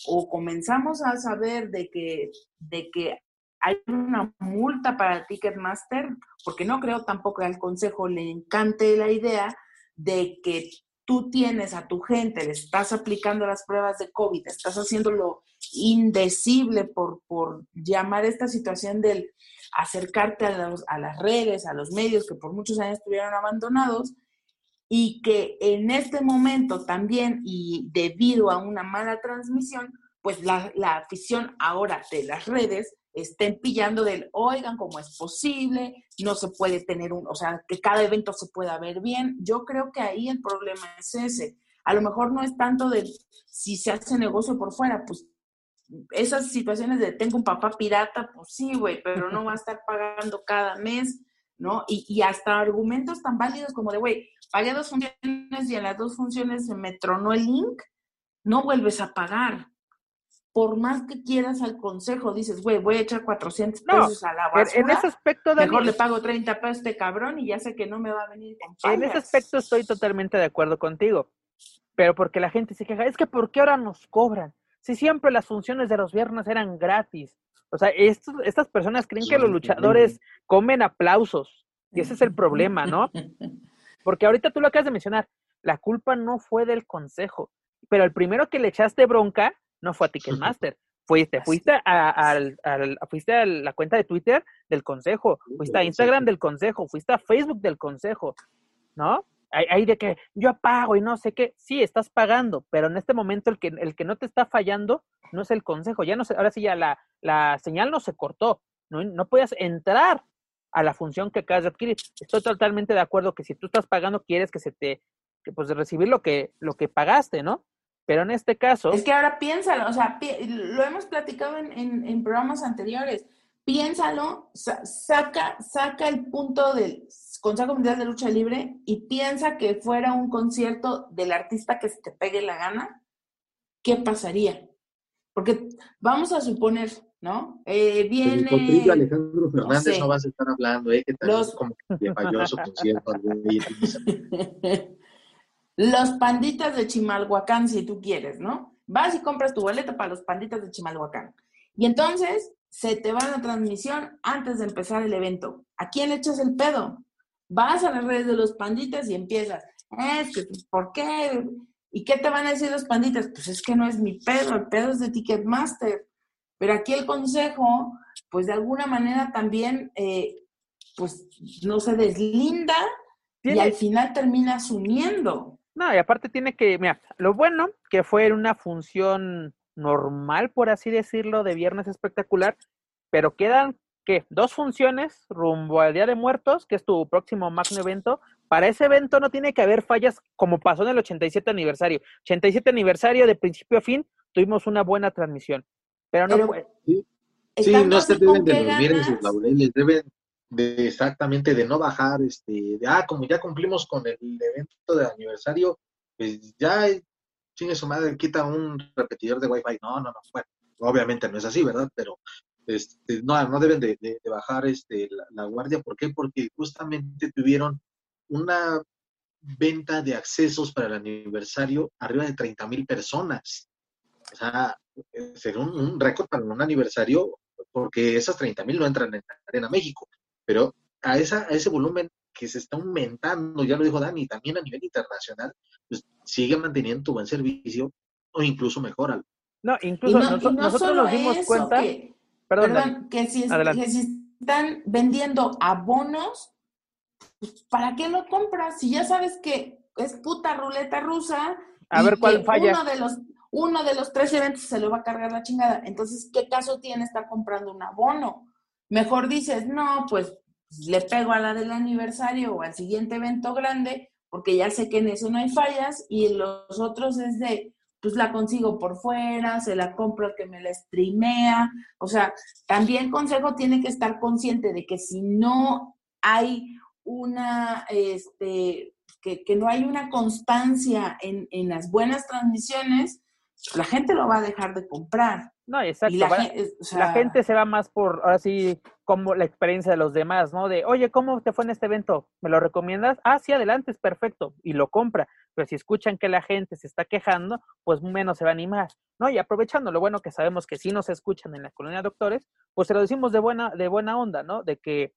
O comenzamos a saber de que, de que hay una multa para Ticketmaster, porque no creo tampoco que al consejo le encante la idea de que tú tienes a tu gente, le estás aplicando las pruebas de COVID, estás haciéndolo indecible por, por llamar esta situación del acercarte a, a las redes, a los medios que por muchos años estuvieron abandonados y que en este momento también y debido a una mala transmisión, pues la, la afición ahora de las redes estén pillando del, oigan, ¿cómo es posible? No se puede tener un, o sea, que cada evento se pueda ver bien. Yo creo que ahí el problema es ese. A lo mejor no es tanto de si se hace negocio por fuera, pues esas situaciones de tengo un papá pirata, pues sí, güey, pero no va a estar pagando cada mes, ¿no? Y, y hasta argumentos tan válidos como de, güey, pagué dos funciones y en las dos funciones se me tronó el link, no vuelves a pagar por más que quieras al consejo, dices, güey, voy a echar 400 pesos a la basura. En ese aspecto, mejor le pago 30 pesos a este cabrón y ya sé que no me va a venir con En ese aspecto estoy totalmente de acuerdo contigo. Pero porque la gente se queja, es que ¿por qué ahora nos cobran? Si siempre las funciones de los viernes eran gratis. O sea, estas personas creen que los luchadores comen aplausos. Y ese es el problema, ¿no? [laughs] Porque ahorita tú lo acabas de mencionar, la culpa no fue del consejo, pero el primero que le echaste bronca no fue a [laughs] Ticketmaster. Fuiste, fuiste a, fuiste a la cuenta de Twitter del consejo, fuiste a Instagram del consejo, fuiste a Facebook del consejo, ¿no? Hay, de que yo pago y no sé qué, sí, estás pagando, pero en este momento el que, el que no te está fallando no es el consejo, ya no sé, ahora sí ya la, la señal no se cortó, no, no puedes entrar a la función que acabas de adquirir. Estoy totalmente de acuerdo que si tú estás pagando, quieres que se te, que pues recibir lo que, lo que pagaste, ¿no? Pero en este caso... Es que ahora piénsalo, o sea, lo hemos platicado en, programas anteriores. Piénsalo, saca, saca el punto del Consejo Mundial de Lucha Libre y piensa que fuera un concierto del artista que se te pegue la gana. ¿Qué pasaría? Porque vamos a suponer, ¿no? Eh, viene... Alejandro Fernández no, vas a estar hablando, ¿eh? Que tal los... como que falló su concierto. [laughs] Los panditas de Chimalhuacán, si tú quieres, ¿no? Vas y compras tu boleto para los panditas de Chimalhuacán. Y entonces se te va la transmisión antes de empezar el evento. ¿A quién le echas el pedo? Vas a las redes de los panditas y empiezas. Es que, ¿por qué? ¿Y qué te van a decir los panditas? Pues es que no es mi pedo, el pedo es de Ticketmaster. Pero aquí el consejo, pues de alguna manera también, eh, pues no se deslinda y al final termina asumiendo. No, y aparte tiene que, mira, lo bueno que fue una función normal, por así decirlo, de Viernes Espectacular, pero quedan, ¿qué? Dos funciones rumbo al Día de Muertos, que es tu próximo magno evento. Para ese evento no tiene que haber fallas como pasó en el 87 aniversario. 87 aniversario de principio a fin, tuvimos una buena transmisión. Pero no puede. Sí, no se deben de dormir en sus laureles, deben de exactamente de no bajar, este, de, ah, como ya cumplimos con el evento de aniversario, pues ya chingue su madre, quita un repetidor de Wi-Fi. No, no, no, bueno, obviamente no es así, ¿verdad? Pero este, no, no deben de, bajar este, la, guardia. ¿Por qué? Porque justamente tuvieron una venta de accesos para el aniversario arriba de 30 mil personas. O sea, sería un, un récord para un aniversario porque esas 30 mil no entran en Arena México, pero a, esa, a ese volumen que se está aumentando, ya lo dijo Dani, también a nivel internacional, pues sigue manteniendo tu buen servicio o incluso mejora. No, incluso nosotros nos dimos cuenta, perdón, que, si están vendiendo abonos, pues, ¿para qué lo compras? Si ya sabes que es puta ruleta rusa. A ver cuál falla. Uno de los uno de los tres eventos se lo va a cargar la chingada. Entonces, ¿qué caso tiene estar comprando un abono? Mejor dices, no, pues le pego a la del aniversario o al siguiente evento grande, porque ya sé que en eso no hay fallas, y los otros es de, pues la consigo por fuera, se la compro que me la streamea. O sea, también Consejo tiene que estar consciente de que si no hay una, este, que, que no hay una constancia en, en las buenas transmisiones, la gente lo va a dejar de comprar. No, exacto. la, gente, se va más por, ahora sí, como la experiencia de los demás, ¿no? De, oye, ¿cómo te fue en este evento? ¿Me lo recomiendas? Ah, sí, adelante, es perfecto. Y lo compra. Pero si escuchan que la gente se está quejando, pues menos se va a animar, ¿no? Y aprovechando lo bueno que sabemos que sí nos escuchan en la colonia de doctores, pues se lo decimos de buena, de buena onda, ¿no? De que,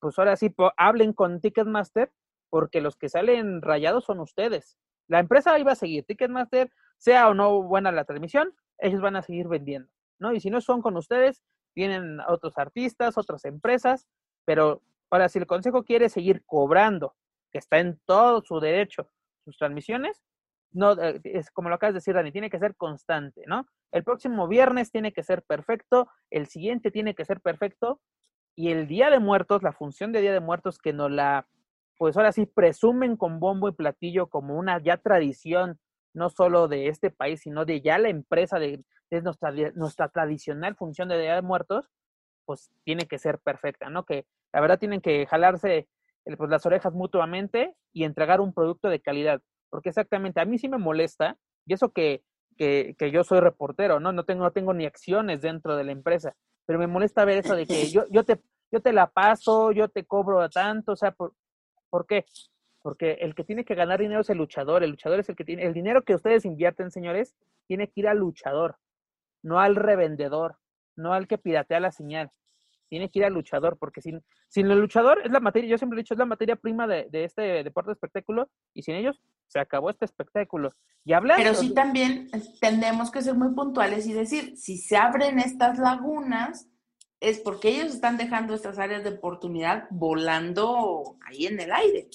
pues ahora sí, hablen con Ticketmaster, porque los que salen rayados son ustedes. La empresa iba a seguir. Ticketmaster sea o no buena la transmisión, ellos van a seguir vendiendo, ¿no? Y si no son con ustedes, tienen otros artistas, otras empresas, pero ahora si el consejo quiere seguir cobrando, que está en todo su derecho, sus transmisiones, no, eh, es como lo acabas de decir, Dani, tiene que ser constante, ¿no? El próximo viernes tiene que ser perfecto, el siguiente tiene que ser perfecto, y el Día de Muertos, la función de Día de Muertos que nos la, pues ahora sí, presumen con bombo y platillo como una ya tradición no solo de este país, sino de ya la empresa, de, nuestra, nuestra tradicional función de Día de Muertos, pues tiene que ser perfecta, ¿no? Que la verdad tienen que jalarse pues, las orejas mutuamente y entregar un producto de calidad. Porque exactamente, a mí sí me molesta, y eso que, que, que yo soy reportero, ¿no? No tengo, no tengo ni acciones dentro de la empresa, pero me molesta ver eso de que [laughs] yo, yo, te, yo te la paso, yo te cobro tanto, o sea, ¿por, ¿por qué? Porque el que tiene que ganar dinero es el luchador, el luchador es el que tiene, el dinero que ustedes invierten, señores, tiene que ir al luchador, no al revendedor, no al que piratea la señal, tiene que ir al luchador, porque sin, sin el luchador es la materia, yo siempre he dicho, es la materia prima de, este deporte de espectáculo, y sin ellos se acabó este espectáculo. Y hablando, Pero sí también tenemos que ser muy puntuales y decir, si se abren estas lagunas, es porque ellos están dejando estas áreas de oportunidad volando ahí en el aire.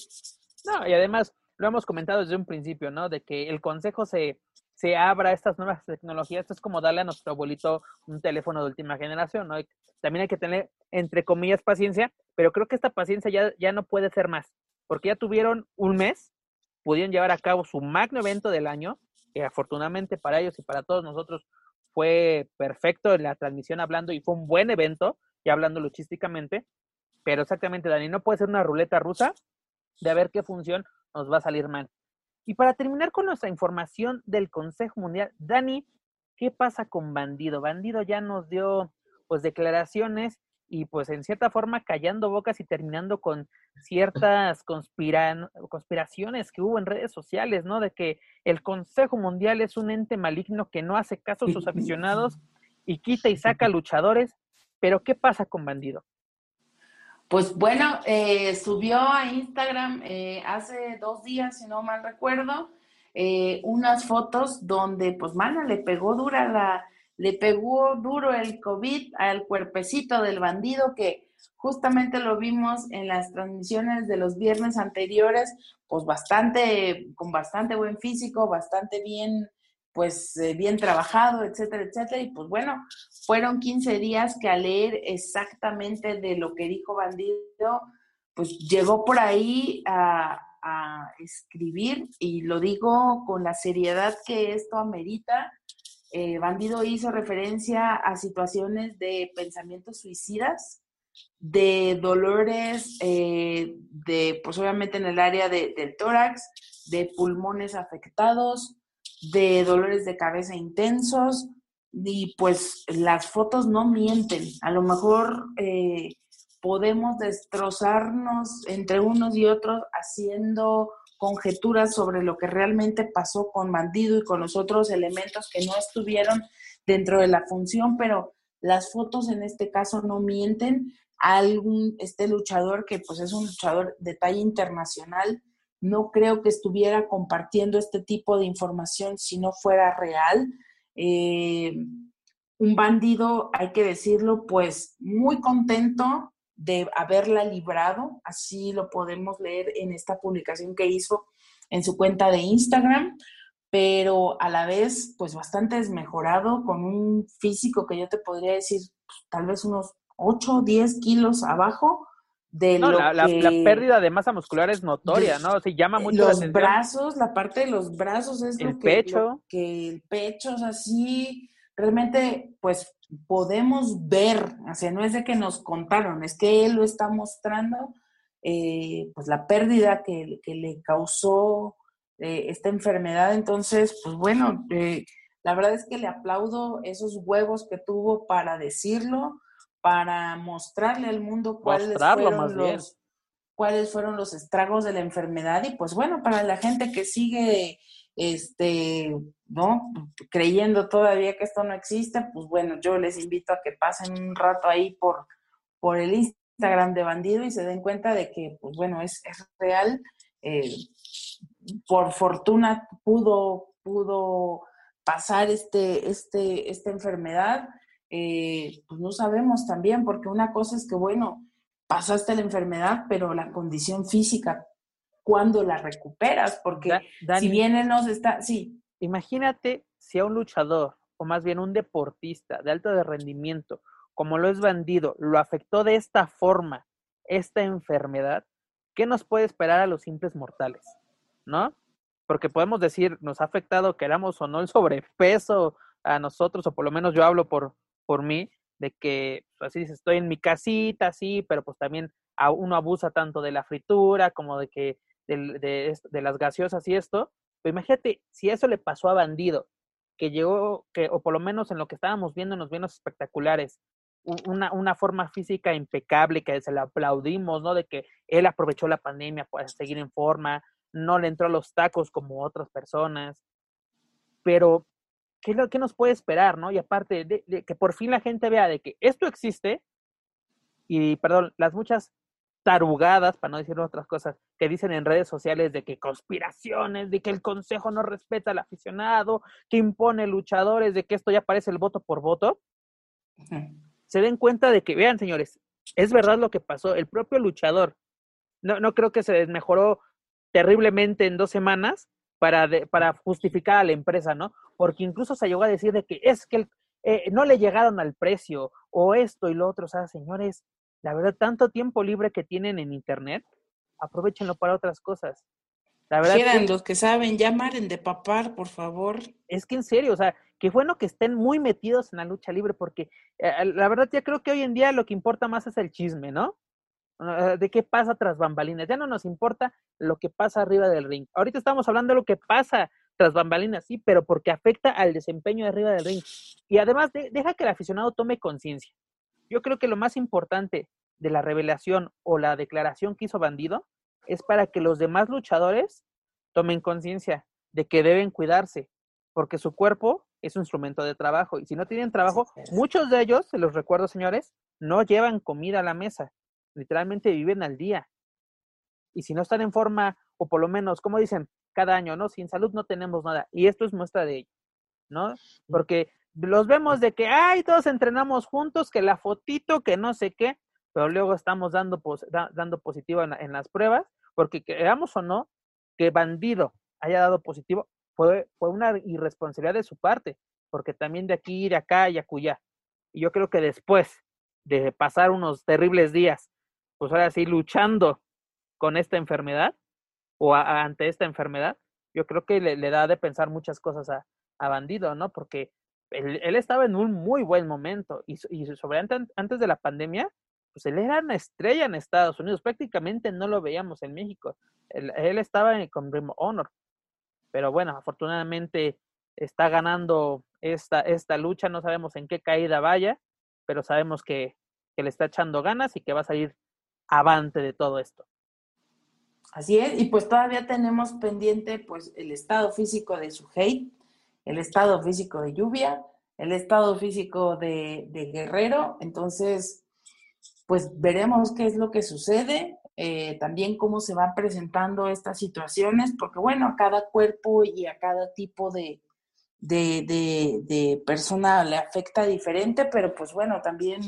No, y además lo hemos comentado desde un principio, ¿no? De que el consejo se, se abra a estas nuevas tecnologías. Esto es como darle a nuestro abuelito un teléfono de última generación, ¿no? también hay que tener, entre comillas, paciencia, pero creo que esta paciencia ya, ya no puede ser más, porque ya tuvieron un mes, pudieron llevar a cabo su magno evento del año, que afortunadamente para ellos y para todos nosotros fue perfecto en la transmisión hablando y fue un buen evento, y hablando luchísticamente, pero exactamente, Dani, no puede ser una ruleta rusa de a ver qué función nos va a salir mal. Y para terminar con nuestra información del Consejo Mundial, Dani, ¿qué pasa con Bandido? Bandido ya nos dio pues declaraciones y pues en cierta forma callando bocas y terminando con ciertas [laughs] conspiraciones que hubo en redes sociales, ¿no? De que el Consejo Mundial es un ente maligno que no hace caso a sus aficionados y quita y saca [laughs] luchadores. Pero ¿qué pasa con Bandido? Pues bueno, eh, subió a Instagram eh, hace dos días, si no mal recuerdo, eh, unas fotos donde, pues, mana, le pegó dura la, le pegó duro el COVID al cuerpecito del bandido que justamente lo vimos en las transmisiones de los viernes anteriores, pues bastante, con bastante buen físico, bastante bien pues eh, bien trabajado, etcétera, etcétera. Y pues bueno, fueron 15 días que al leer exactamente de lo que dijo Bandido, pues llegó por ahí a, escribir y lo digo con la seriedad que esto amerita, eh, Bandido hizo referencia a situaciones de pensamientos suicidas, de dolores, eh, de, pues obviamente en el área del tórax, de pulmones afectados, de dolores de cabeza intensos, y pues las fotos no mienten. A lo mejor eh, podemos destrozarnos entre unos y otros haciendo conjeturas sobre lo que realmente pasó con Bandido y con los otros elementos que no estuvieron dentro de la función, pero las fotos en este caso no mienten. Algún, este luchador que pues es un luchador de talla internacional, no creo que estuviera compartiendo este tipo de información si no fuera real. Eh, un bandido, hay que decirlo, pues muy contento de haberla librado, así lo podemos leer en esta publicación que hizo en su cuenta de Instagram, pero a la vez, pues bastante desmejorado, con un físico que yo te podría decir, pues, tal vez unos 8 o 10 kilos abajo de no, lo la, la, que... la, pérdida de masa muscular es notoria, de, ¿no? O sea, llama mucho los la atención. brazos, la parte de los brazos es el lo que, pecho. lo que el pecho, o sea, sí, realmente, pues podemos ver, o sea, no es de que nos contaron, es que él lo está mostrando, eh, pues la pérdida que, que le causó eh, esta enfermedad. Entonces, pues bueno, eh, la verdad es que le aplaudo esos huevos que tuvo para decirlo, para mostrarle al mundo cuáles fueron los cuáles fueron los estragos de la enfermedad y pues bueno, para la gente que sigue este, ¿no? Creyendo todavía que esto no existe, pues bueno, yo les invito a que pasen un rato ahí por, por el Instagram de Bandido y se den cuenta de que, pues bueno, es, es real. Eh, por fortuna pudo, pudo pasar este, este, esta enfermedad. Eh, pues no sabemos también, porque una cosa es que, bueno, pasaste la enfermedad, pero la condición física, ¿cuándo la recuperas? Porque Dani, si bien nos está, sí, imagínate si a un luchador, o más bien un deportista de alto de rendimiento, como lo es bandido, lo afectó de esta forma, esta enfermedad, ¿qué nos puede esperar a los simples mortales? ¿No? Porque podemos decir, nos ha afectado, queramos o no, el sobrepeso a nosotros, o por lo menos yo hablo por, por mí, de que, pues, así dices, estoy en mi casita, sí, pero pues también a- uno abusa tanto de la fritura como de que de, de las gaseosas y esto. Pero imagínate, si eso le pasó a Bandido, que llegó, que, o por lo menos en lo que estábamos viendo en los bienes espectaculares, una, una forma física impecable que se le aplaudimos, ¿no? De que él aprovechó la pandemia para seguir en forma, no le entró a los tacos como otras personas, pero ¿qué, es lo, qué nos puede esperar, no? Y aparte de, de que por fin la gente vea de que esto existe y, perdón, las muchas tarugadas, para no decir otras cosas, que dicen en redes sociales de que conspiraciones, de que el consejo no respeta al aficionado, que impone luchadores, de que esto ya parece el voto por voto, se den cuenta de que, vean, señores, es verdad lo que pasó. El propio luchador, no, no creo que se desmejoró terriblemente en dos semanas para, de- para justificar a la empresa, ¿no? Porque incluso se llegó a decir de que es que el- eh, no le llegaron al precio o esto y lo otro. O sea, señores, la verdad, tanto tiempo libre que tienen en Internet, aprovechenlo para otras cosas. La verdad, Quieran que- los que saben, llamaren de papar, por favor. es que en serio, o sea, que bueno que estén muy metidos en la lucha libre, porque eh, la verdad ya creo que hoy en día lo que importa más es el chisme, ¿no? De qué pasa tras bambalinas. Ya no nos importa lo que pasa arriba del ring. Ahorita estamos hablando de lo que pasa tras bambalinas, sí, pero porque afecta al desempeño arriba del ring. Y además, de- deja que el aficionado tome conciencia. Yo creo que lo más importante de la revelación o la declaración que hizo Bandido es para que los demás luchadores tomen conciencia de que deben cuidarse, porque su cuerpo es un instrumento de trabajo. Y si no tienen trabajo, muchos de ellos, se los recuerdo, señores, no llevan comida a la mesa. Literalmente viven al día. Y si no están en forma, o por lo menos, como dicen, cada año, ¿no? Sin salud no tenemos nada. Y esto es muestra de ello, ¿no? Porque los vemos de que, ay, todos entrenamos juntos, que la fotito, que no sé qué, pero luego estamos dando, pos- da- dando positivo en, la- en las pruebas, porque queramos o no, que bandido haya dado positivo, fue, fue una irresponsabilidad de su parte, porque también de aquí, de acá y acullá. Y yo creo que después de pasar unos terribles días, pues ahora sí, luchando con esta enfermedad o ante esta enfermedad, yo creo que le, da de pensar muchas cosas a, a Bandido, ¿no? Porque él, estaba en un muy buen momento y, y sobre antes, de la pandemia, pues él era una estrella en Estados Unidos, prácticamente no lo veíamos en México. Él, él estaba con Rim Honor, pero bueno, afortunadamente está ganando esta, esta lucha, no sabemos en qué caída vaya, pero sabemos que, que le está echando ganas y que va a salir avante de todo esto. Así es, y pues todavía tenemos pendiente pues el estado físico de su hate, el estado físico de lluvia, el estado físico de, de Guerrero, entonces pues veremos qué es lo que sucede, eh, también cómo se van presentando estas situaciones, porque bueno, a cada cuerpo y a cada tipo de, de, de, persona le afecta diferente, pero pues bueno, también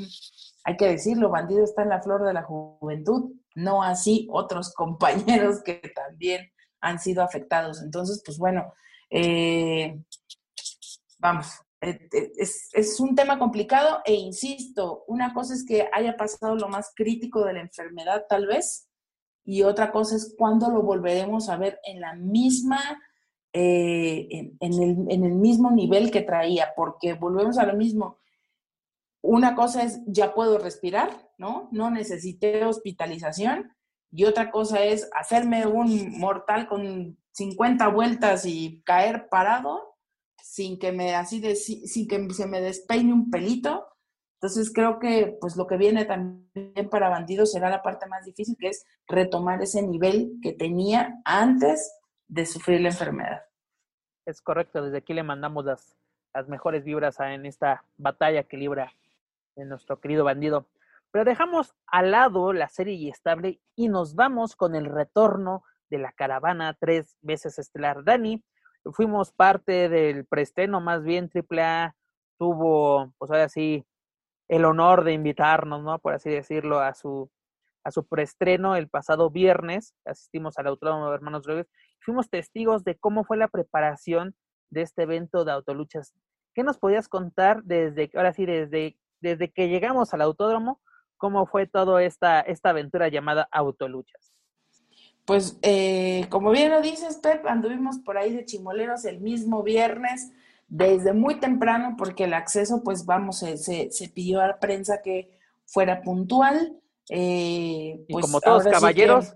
hay que decirlo, bandido está en la flor de la juventud, no así otros [laughs] compañeros que también han sido afectados. Entonces, pues bueno, eh, vamos, eh, eh, es, un tema complicado e insisto, una cosa es que haya pasado lo más crítico de la enfermedad tal vez y otra cosa es cuándo lo volveremos a ver en la misma en, el, en, el, mismo nivel que traía, porque volvemos a lo mismo. Una cosa es, ya puedo respirar, ¿no? No necesité hospitalización. Y otra cosa es hacerme un mortal con 50 vueltas y caer parado sin que me así de, sin que se me despeine un pelito. Entonces creo que pues lo que viene también para bandidos será la parte más difícil, que es retomar ese nivel que tenía antes de sufrir la enfermedad. Es correcto, desde aquí le mandamos las, las mejores vibras en esta batalla que libra en nuestro querido bandido. Pero dejamos al lado la serie estable y nos vamos con el retorno de la caravana tres veces estelar. Dani, fuimos parte del presteno, más bien AAA tuvo, pues ahora sí, el honor de invitarnos, ¿no? Por así decirlo, a su a su preestreno el pasado viernes, asistimos al Autódromo de Hermanos Rodríguez, fuimos testigos de cómo fue la preparación de este evento de autoluchas. ¿Qué nos podías contar desde, ahora sí, desde, desde que llegamos al autódromo, cómo fue toda esta, esta aventura llamada Autoluchas? Pues, eh, como bien lo dices, Pep, anduvimos por ahí de chimoleros el mismo viernes, desde muy temprano, porque el acceso, pues vamos, se, se pidió a la prensa que fuera puntual. Eh, y pues como todos caballeros.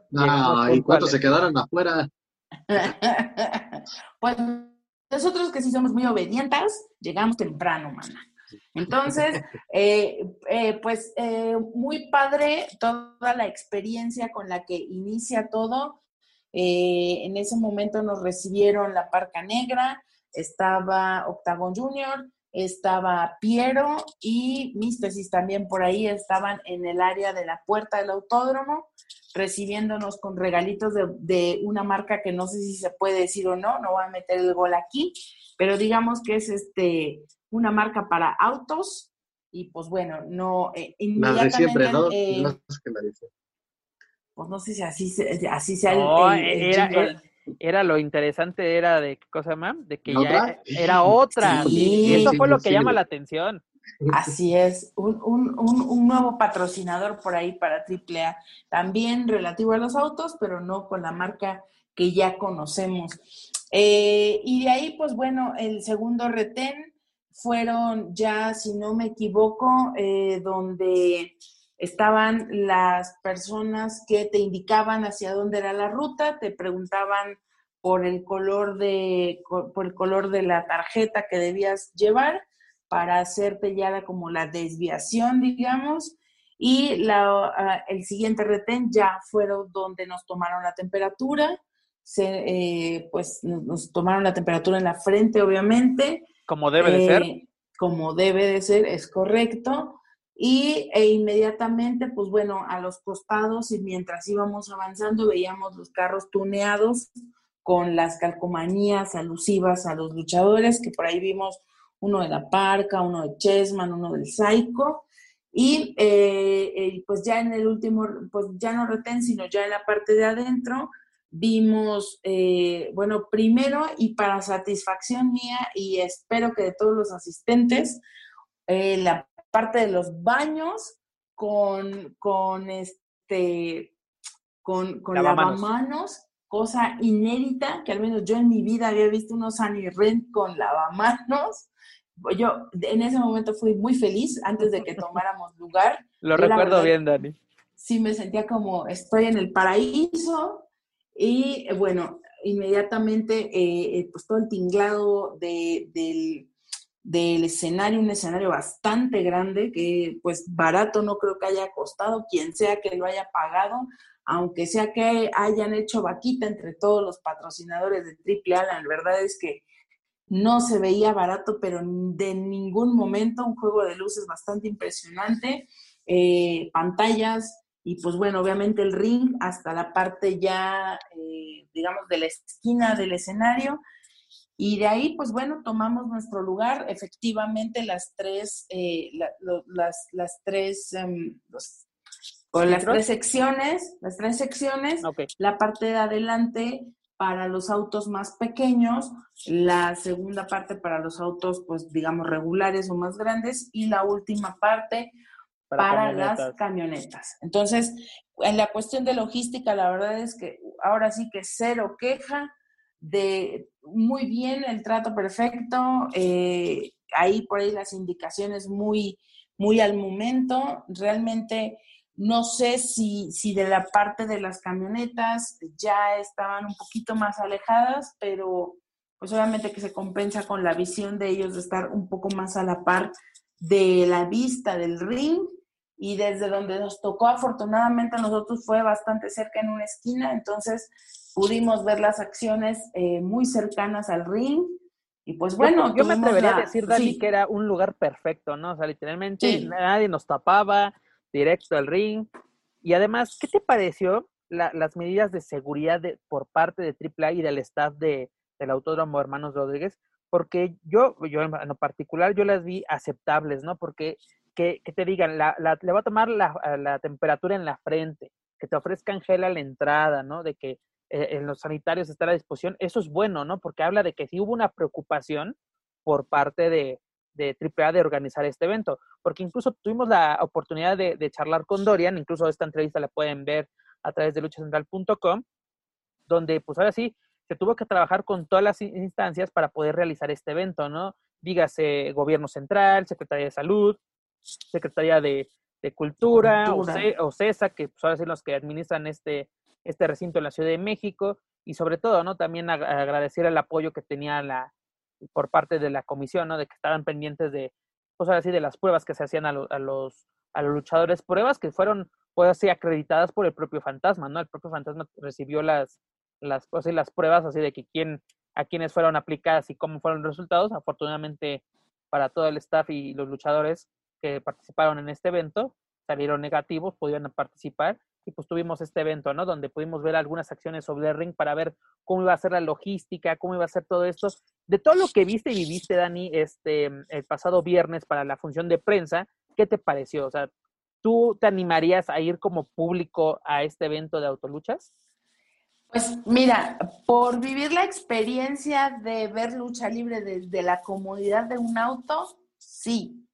¿Y cuántos se quedaron afuera? [laughs] pues nosotros que sí somos muy obedientes, llegamos temprano, mana. Entonces, eh, eh, pues muy padre toda la experiencia con la que inicia todo. en ese momento nos recibieron la Parca Negra, estaba Octagon Junior, estaba Piero y mis tesis también por ahí estaban en el área de la puerta del autódromo, recibiéndonos con regalitos de, una marca que no sé si se puede decir o no, no voy a meter el gol aquí, pero digamos que es este una marca para autos y pues bueno, no eh, inmediatamente... siempre, ¿no? Eh, pues no sé si así, así sea el, era lo interesante era de qué cosa más de que ya era otra. Y eso fue lo que llama la atención. Así es, un, un, un, nuevo patrocinador por ahí para AAA, también relativo a los autos, pero no con la marca que ya conocemos. Eh, y de ahí, pues bueno, el segundo retén fueron ya, si no me equivoco, eh, donde estaban las personas que te indicaban hacia dónde era la ruta, te preguntaban por el color de, por el color de la tarjeta que debías llevar para hacerte ya como la desviación, digamos, y la, ah, el siguiente retén ya fueron donde nos tomaron la temperatura, se, eh, pues nos tomaron la temperatura en la frente, obviamente. Como debe de ser. Eh, como debe de ser, es correcto y e inmediatamente, pues bueno, a los costados y mientras íbamos avanzando veíamos los carros tuneados con las calcomanías alusivas a los luchadores, que por ahí vimos uno de la Parca, uno de Chessman, uno del Psycho, y eh, eh, pues ya en el último, pues ya no retén, sino ya en la parte de adentro, vimos, eh, bueno, primero y para satisfacción mía y espero que de todos los asistentes, la parte de los baños con, con este, con, con lavamanos. cosa inédita, que al menos yo en mi vida había visto unos Rent con lavamanos. yo en ese momento fui muy feliz antes de que [laughs] tomáramos lugar. Lo recuerdo bien, Dani. Sí, me sentía como estoy en el paraíso y bueno, inmediatamente eh, pues todo el tinglado de, del, del escenario, un escenario bastante grande que pues barato no creo que haya costado, quien sea que lo haya pagado, aunque sea que hayan hecho vaquita entre todos los patrocinadores de Triple A, la verdad es que no se veía barato, pero de ningún momento un juego de luces bastante impresionante, eh, pantallas y pues bueno, obviamente el ring hasta la parte ya, eh, digamos, de la esquina del escenario. Y de ahí, pues bueno, tomamos nuestro lugar. Efectivamente, las tres, eh, las, las, tres, em, las tres secciones, las tres secciones, la parte de adelante para los autos más pequeños, la segunda parte para los autos, pues digamos, regulares o más grandes, y la última parte para, las camionetas. Entonces, en la cuestión de logística, la verdad es que ahora sí que cero queja, de muy bien, el trato perfecto, eh, ahí por ahí las indicaciones muy, muy al momento, realmente no sé si, si de la parte de las camionetas ya estaban un poquito más alejadas, pero pues obviamente que se compensa con la visión de ellos de estar un poco más a la par de la vista del ring y desde donde nos tocó afortunadamente nosotros fue bastante cerca en una esquina, entonces pudimos ver las acciones eh, muy cercanas al ring y pues bueno. Yo, me atrevería a decir, Dani, que era un lugar perfecto, ¿no? O sea, literalmente nadie nos tapaba, directo al ring. Y además, ¿qué te pareció las medidas de seguridad de, por parte de AAA y del staff de, del Autódromo Hermanos Rodríguez? Porque yo, yo en particular, yo las vi aceptables, ¿no? Porque que, te digan, la, le va a tomar la, temperatura en la frente, que te ofrezcan gel a la entrada, ¿no? De que eh, en los sanitarios está a disposición, eso es bueno, ¿no? Porque habla de que si hubo una preocupación por parte de, de AAA de organizar este evento, porque incluso tuvimos la oportunidad de, charlar con Dorian, incluso esta entrevista la pueden ver a través de luchacentral.com, donde pues ahora sí se tuvo que trabajar con todas las instancias para poder realizar este evento, ¿no? Dígase gobierno central, Secretaría de Salud, Secretaría de, Cultura, O, CESA, que pues ahora sí los que administran este, este recinto en la Ciudad de México, y sobre todo, ¿no? También agradecer el apoyo que tenía la, por parte de la comisión, ¿no? De que estaban pendientes de, pues ahora sí, de las pruebas que se hacían a, los, a los luchadores, pruebas que fueron, pues así, acreditadas por el propio fantasma, ¿no? El propio fantasma recibió las, las, pues, las pruebas así de que quién, a quiénes fueron aplicadas y cómo fueron los resultados. Afortunadamente para todo el staff y los luchadores que participaron en este evento salieron negativos, pudieron participar y pues tuvimos este evento, ¿no? Donde pudimos ver algunas acciones sobre el ring para ver cómo iba a ser la logística, cómo iba a ser todo esto. De todo lo que viste y viviste, Dani, este, el pasado viernes para la función de prensa, ¿qué te pareció? O sea, ¿tú te animarías a ir como público a este evento de autoluchas? Pues mira, por vivir la experiencia de ver lucha libre desde la comodidad de un auto, sí,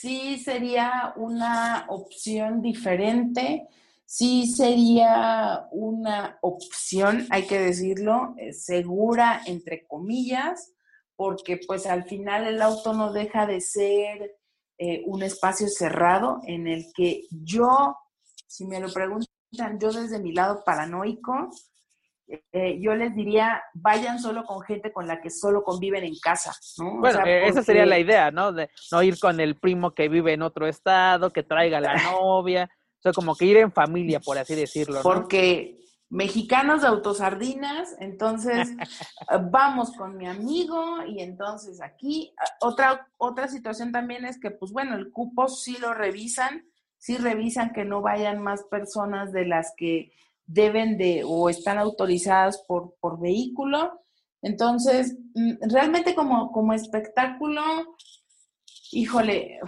sí sería una opción diferente sí sería una opción, hay que decirlo, eh, segura, entre comillas, porque pues al final el auto no deja de ser eh, un espacio cerrado en el que yo, si me lo preguntan, yo desde mi lado paranoico, eh, yo les diría, vayan solo con gente con la que solo conviven en casa, ¿no? Bueno, esa sería la idea, ¿no? De no ir con el primo que vive en otro estado, que traiga la novia, como que ir en familia, por así decirlo. Porque mexicanos de autosardinas, entonces [laughs] vamos con mi amigo y entonces aquí otra otra situación también es que pues bueno, el cupo sí lo revisan, sí revisan que no vayan más personas de las que deben de o están autorizadas por, por vehículo. Entonces, mm, realmente como, como espectáculo, híjole,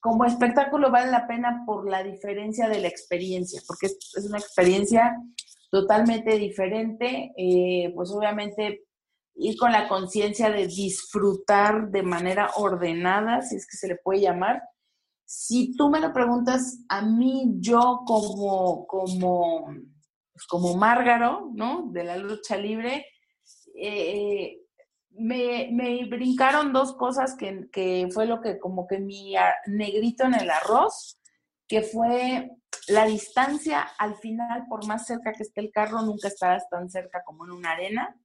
como espectáculo vale la pena por la diferencia de la experiencia, porque es, una experiencia totalmente diferente, eh, pues obviamente ir con la conciencia de disfrutar de manera ordenada, si es que se le puede llamar. Si tú me lo preguntas a mí, yo como, como, pues como Márgaro, ¿no? De la lucha libre, eh, me, me, brincaron dos cosas que, que, fue lo que como que mi negrito en el arroz, que fue la distancia al final, por más cerca que esté el carro, nunca estarás tan cerca como en una arena.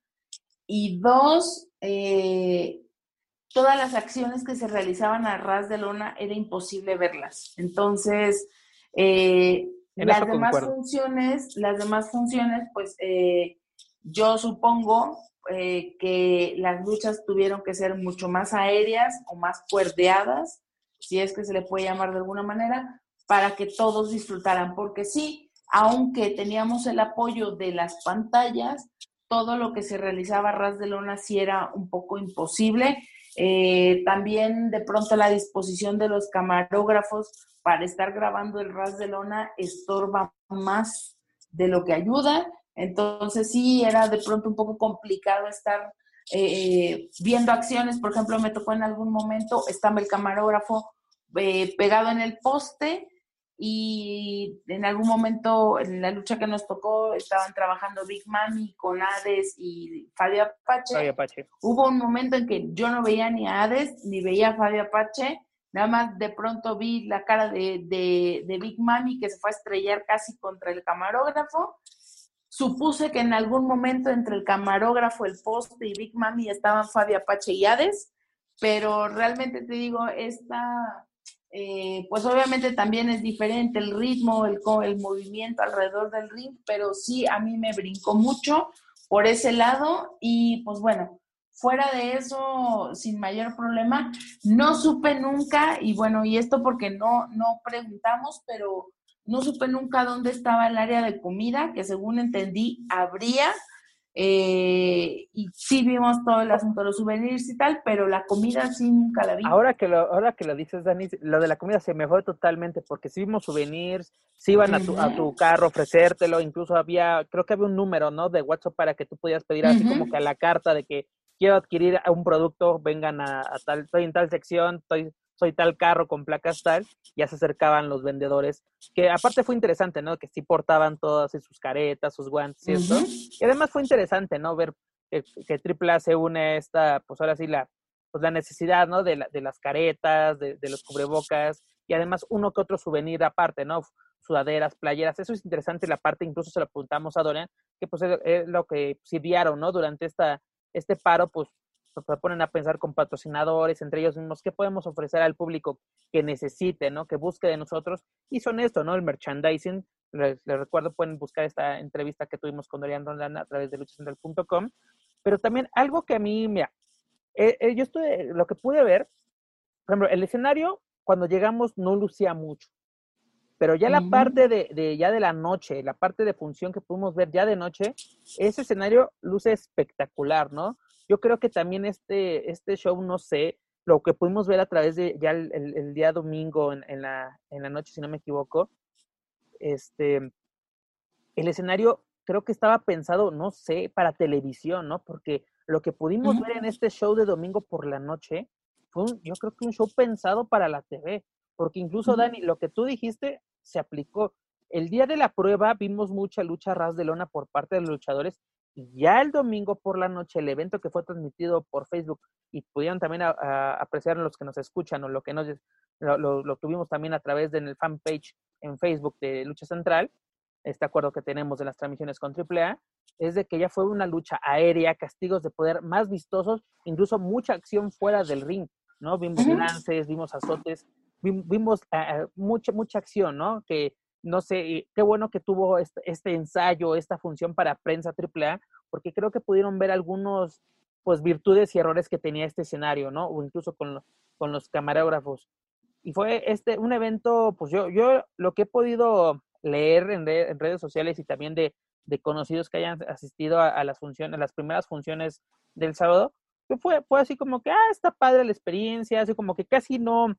Y dos, eh, todas las acciones que se realizaban a ras de lona era imposible verlas. Entonces, eh, las demás funciones, las demás funciones, pues eh, yo supongo eh, que las luchas tuvieron que ser mucho más aéreas o más cuerdeadas, si es que se le puede llamar de alguna manera, para que todos disfrutaran, porque sí, aunque teníamos el apoyo de las pantallas, todo lo que se realizaba a ras de lona sí era un poco imposible. Eh, también de pronto la disposición de los camarógrafos para estar grabando el ras de lona estorba más de lo que ayuda. Entonces sí, era de pronto un poco complicado estar eh, viendo acciones. Por ejemplo, me tocó en algún momento, estaba el camarógrafo eh, pegado en el poste y en algún momento en la lucha que nos tocó estaban trabajando Big Mami con Hades y Fabio Apache. Hubo un momento en que yo no veía ni a Hades ni veía a Fabio Apache, nada más de pronto vi la cara de, de, de Big Mami que se fue a estrellar casi contra el camarógrafo. Supuse que en algún momento entre el camarógrafo, el poste y Big Mami estaban Fabio Apache y Hades, pero realmente te digo, esta eh, pues obviamente también es diferente el ritmo, el, el movimiento alrededor del ring, pero sí a mí me brincó mucho por ese lado y pues bueno, fuera de eso, sin mayor problema, no supe nunca, y bueno, y esto porque no, no preguntamos, pero no supe nunca dónde estaba el área de comida, que según entendí, habría, eh, y sí vimos todo el asunto de los souvenirs y tal, pero la comida sí nunca la vi. Ahora que lo, ahora que lo dices, Dani, lo de la comida se mejoró totalmente porque sí vimos souvenirs, sí iban a tu, a tu carro a ofrecértelo, incluso había, creo que había un número, ¿no? De WhatsApp para que tú pudieras pedir así como que a la carta de que quiero adquirir un producto, vengan a, a tal, estoy en tal sección, estoy soy tal carro con placas tal, ya se acercaban los vendedores, que aparte fue interesante, ¿no? Que sí portaban todas sus caretas, sus guantes y. Y además fue interesante, ¿no? Ver que, que AAA se une a esta, pues ahora sí, la, pues la necesidad, ¿no? De, la, de las caretas, de, de, los cubrebocas, y además uno que otro souvenir aparte, ¿no? Sudaderas, playeras, eso es interesante la parte, incluso se lo apuntamos a Dorian, que pues es, lo que sirvieron, ¿no? Durante esta, este paro, pues se ponen a pensar con patrocinadores, entre ellos mismos, qué podemos ofrecer al público que necesite, ¿no? Que busque de nosotros. Y son esto, ¿no? El merchandising. Les, recuerdo, pueden buscar esta entrevista que tuvimos con Dorian Rondan a través de luchacentral.com. Pero también algo que a mí, mira, eh, eh, yo estoy, lo que pude ver, por ejemplo, el escenario, cuando llegamos, no lucía mucho. Pero ya la parte de, de, ya de la noche, la parte de función que pudimos ver ya de noche, ese escenario luce espectacular, ¿no? Yo creo que también este, este show, no sé, lo que pudimos ver a través de ya el, el, día domingo en, en, la, en la noche, si no me equivoco, este, el escenario creo que estaba pensado, no sé, para televisión, ¿no? Porque lo que pudimos ver en este show de domingo por la noche fue, un, yo creo que un show pensado para la TV, porque incluso, Dani, lo que tú dijiste se aplicó. El día de la prueba vimos mucha lucha ras de lona por parte de los luchadores ya el domingo por la noche, el evento que fue transmitido por Facebook y pudieron también apreciar los que nos escuchan o lo que nos lo, lo, tuvimos también a través del de fanpage en Facebook de Lucha Central, este acuerdo que tenemos de las transmisiones con AAA, es de que ya fue una lucha aérea, castigos de poder más vistosos, incluso mucha acción fuera del ring, ¿no? Vimos lances, vimos azotes, vimos uh, mucha, mucha acción, ¿no? Que no sé, qué bueno que tuvo este, este, ensayo, esta función para prensa AAA, porque creo que pudieron ver algunos, pues, virtudes y errores que tenía este escenario, ¿no? O incluso con, con los camarógrafos. Y fue este, un evento, pues yo, yo lo que he podido leer en, en redes sociales y también de, de, conocidos que hayan asistido a, las funciones, las primeras funciones del sábado, fue, fue así como que, ah, está padre la experiencia, así como que casi no,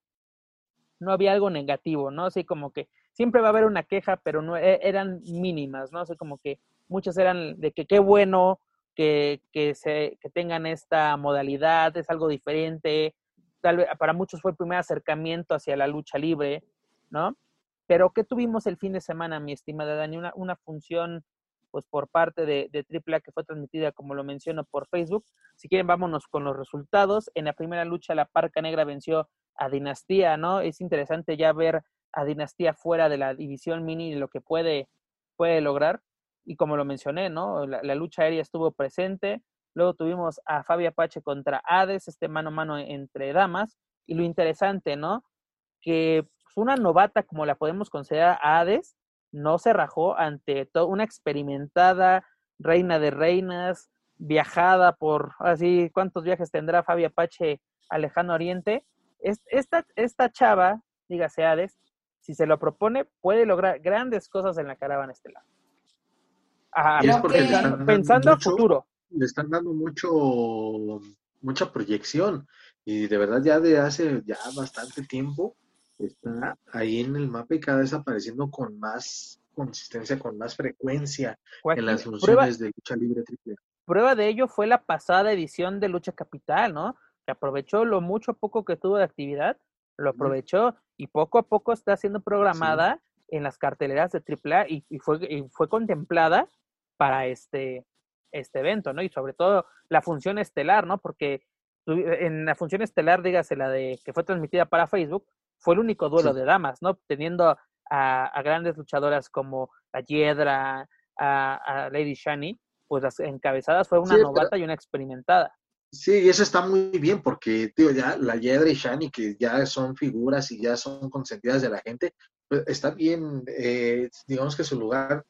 no había algo negativo, ¿no? Así como que siempre va a haber una queja, pero no e, eran mínimas, ¿no? Así como que muchas eran de que qué bueno que, que, se, que tengan esta modalidad, es algo diferente. Tal vez para muchos fue el primer acercamiento hacia la lucha libre, ¿no? Pero ¿qué tuvimos el fin de semana, mi estimada Dani? Una, una función pues por parte de, de AAA que fue transmitida, como lo menciono, por Facebook. Si quieren, vámonos con los resultados. En la primera lucha, la Parca Negra venció a Dinastía, ¿no? Es interesante ya ver a Dinastía fuera de la división mini y lo que puede, puede lograr. Y como lo mencioné, ¿no? La, lucha aérea estuvo presente. Luego tuvimos a Fabi Apache contra Hades, este mano a mano entre damas. Y lo interesante, ¿no? Que pues, una novata como la podemos considerar a Hades, no se rajó ante una experimentada reina de reinas, viajada por, así, ¿cuántos viajes tendrá Fabi Apache al lejano oriente? Esta, esta chava, dígase Hades, si se lo propone, puede lograr grandes cosas en la caravana estelar. Ah, pensando, a futuro. Le están dando mucho, mucha proyección y de verdad ya de hace ya bastante tiempo está ahí en el mapa y cada vez apareciendo con más consistencia, con más frecuencia en las funciones de lucha libre triple. Prueba de ello fue la pasada edición de Lucha Capital, ¿no? Que aprovechó lo mucho poco que tuvo de actividad, lo aprovechó y poco a poco está siendo programada en las carteleras de AAA y, y, fue, y fue contemplada para este, este evento, ¿no? Y sobre todo la función estelar, ¿no? Porque en la función estelar, dígase la de que fue transmitida para Facebook, fue el único duelo de damas, ¿no? Teniendo a, grandes luchadoras como a Hiedra, a, Lady Shani, pues las encabezadas fue una novata y una experimentada. Sí, eso está muy bien porque, tío, ya la Hiedra y Shani, que ya son figuras y ya son consentidas de la gente, pues está bien, eh, digamos que su lugar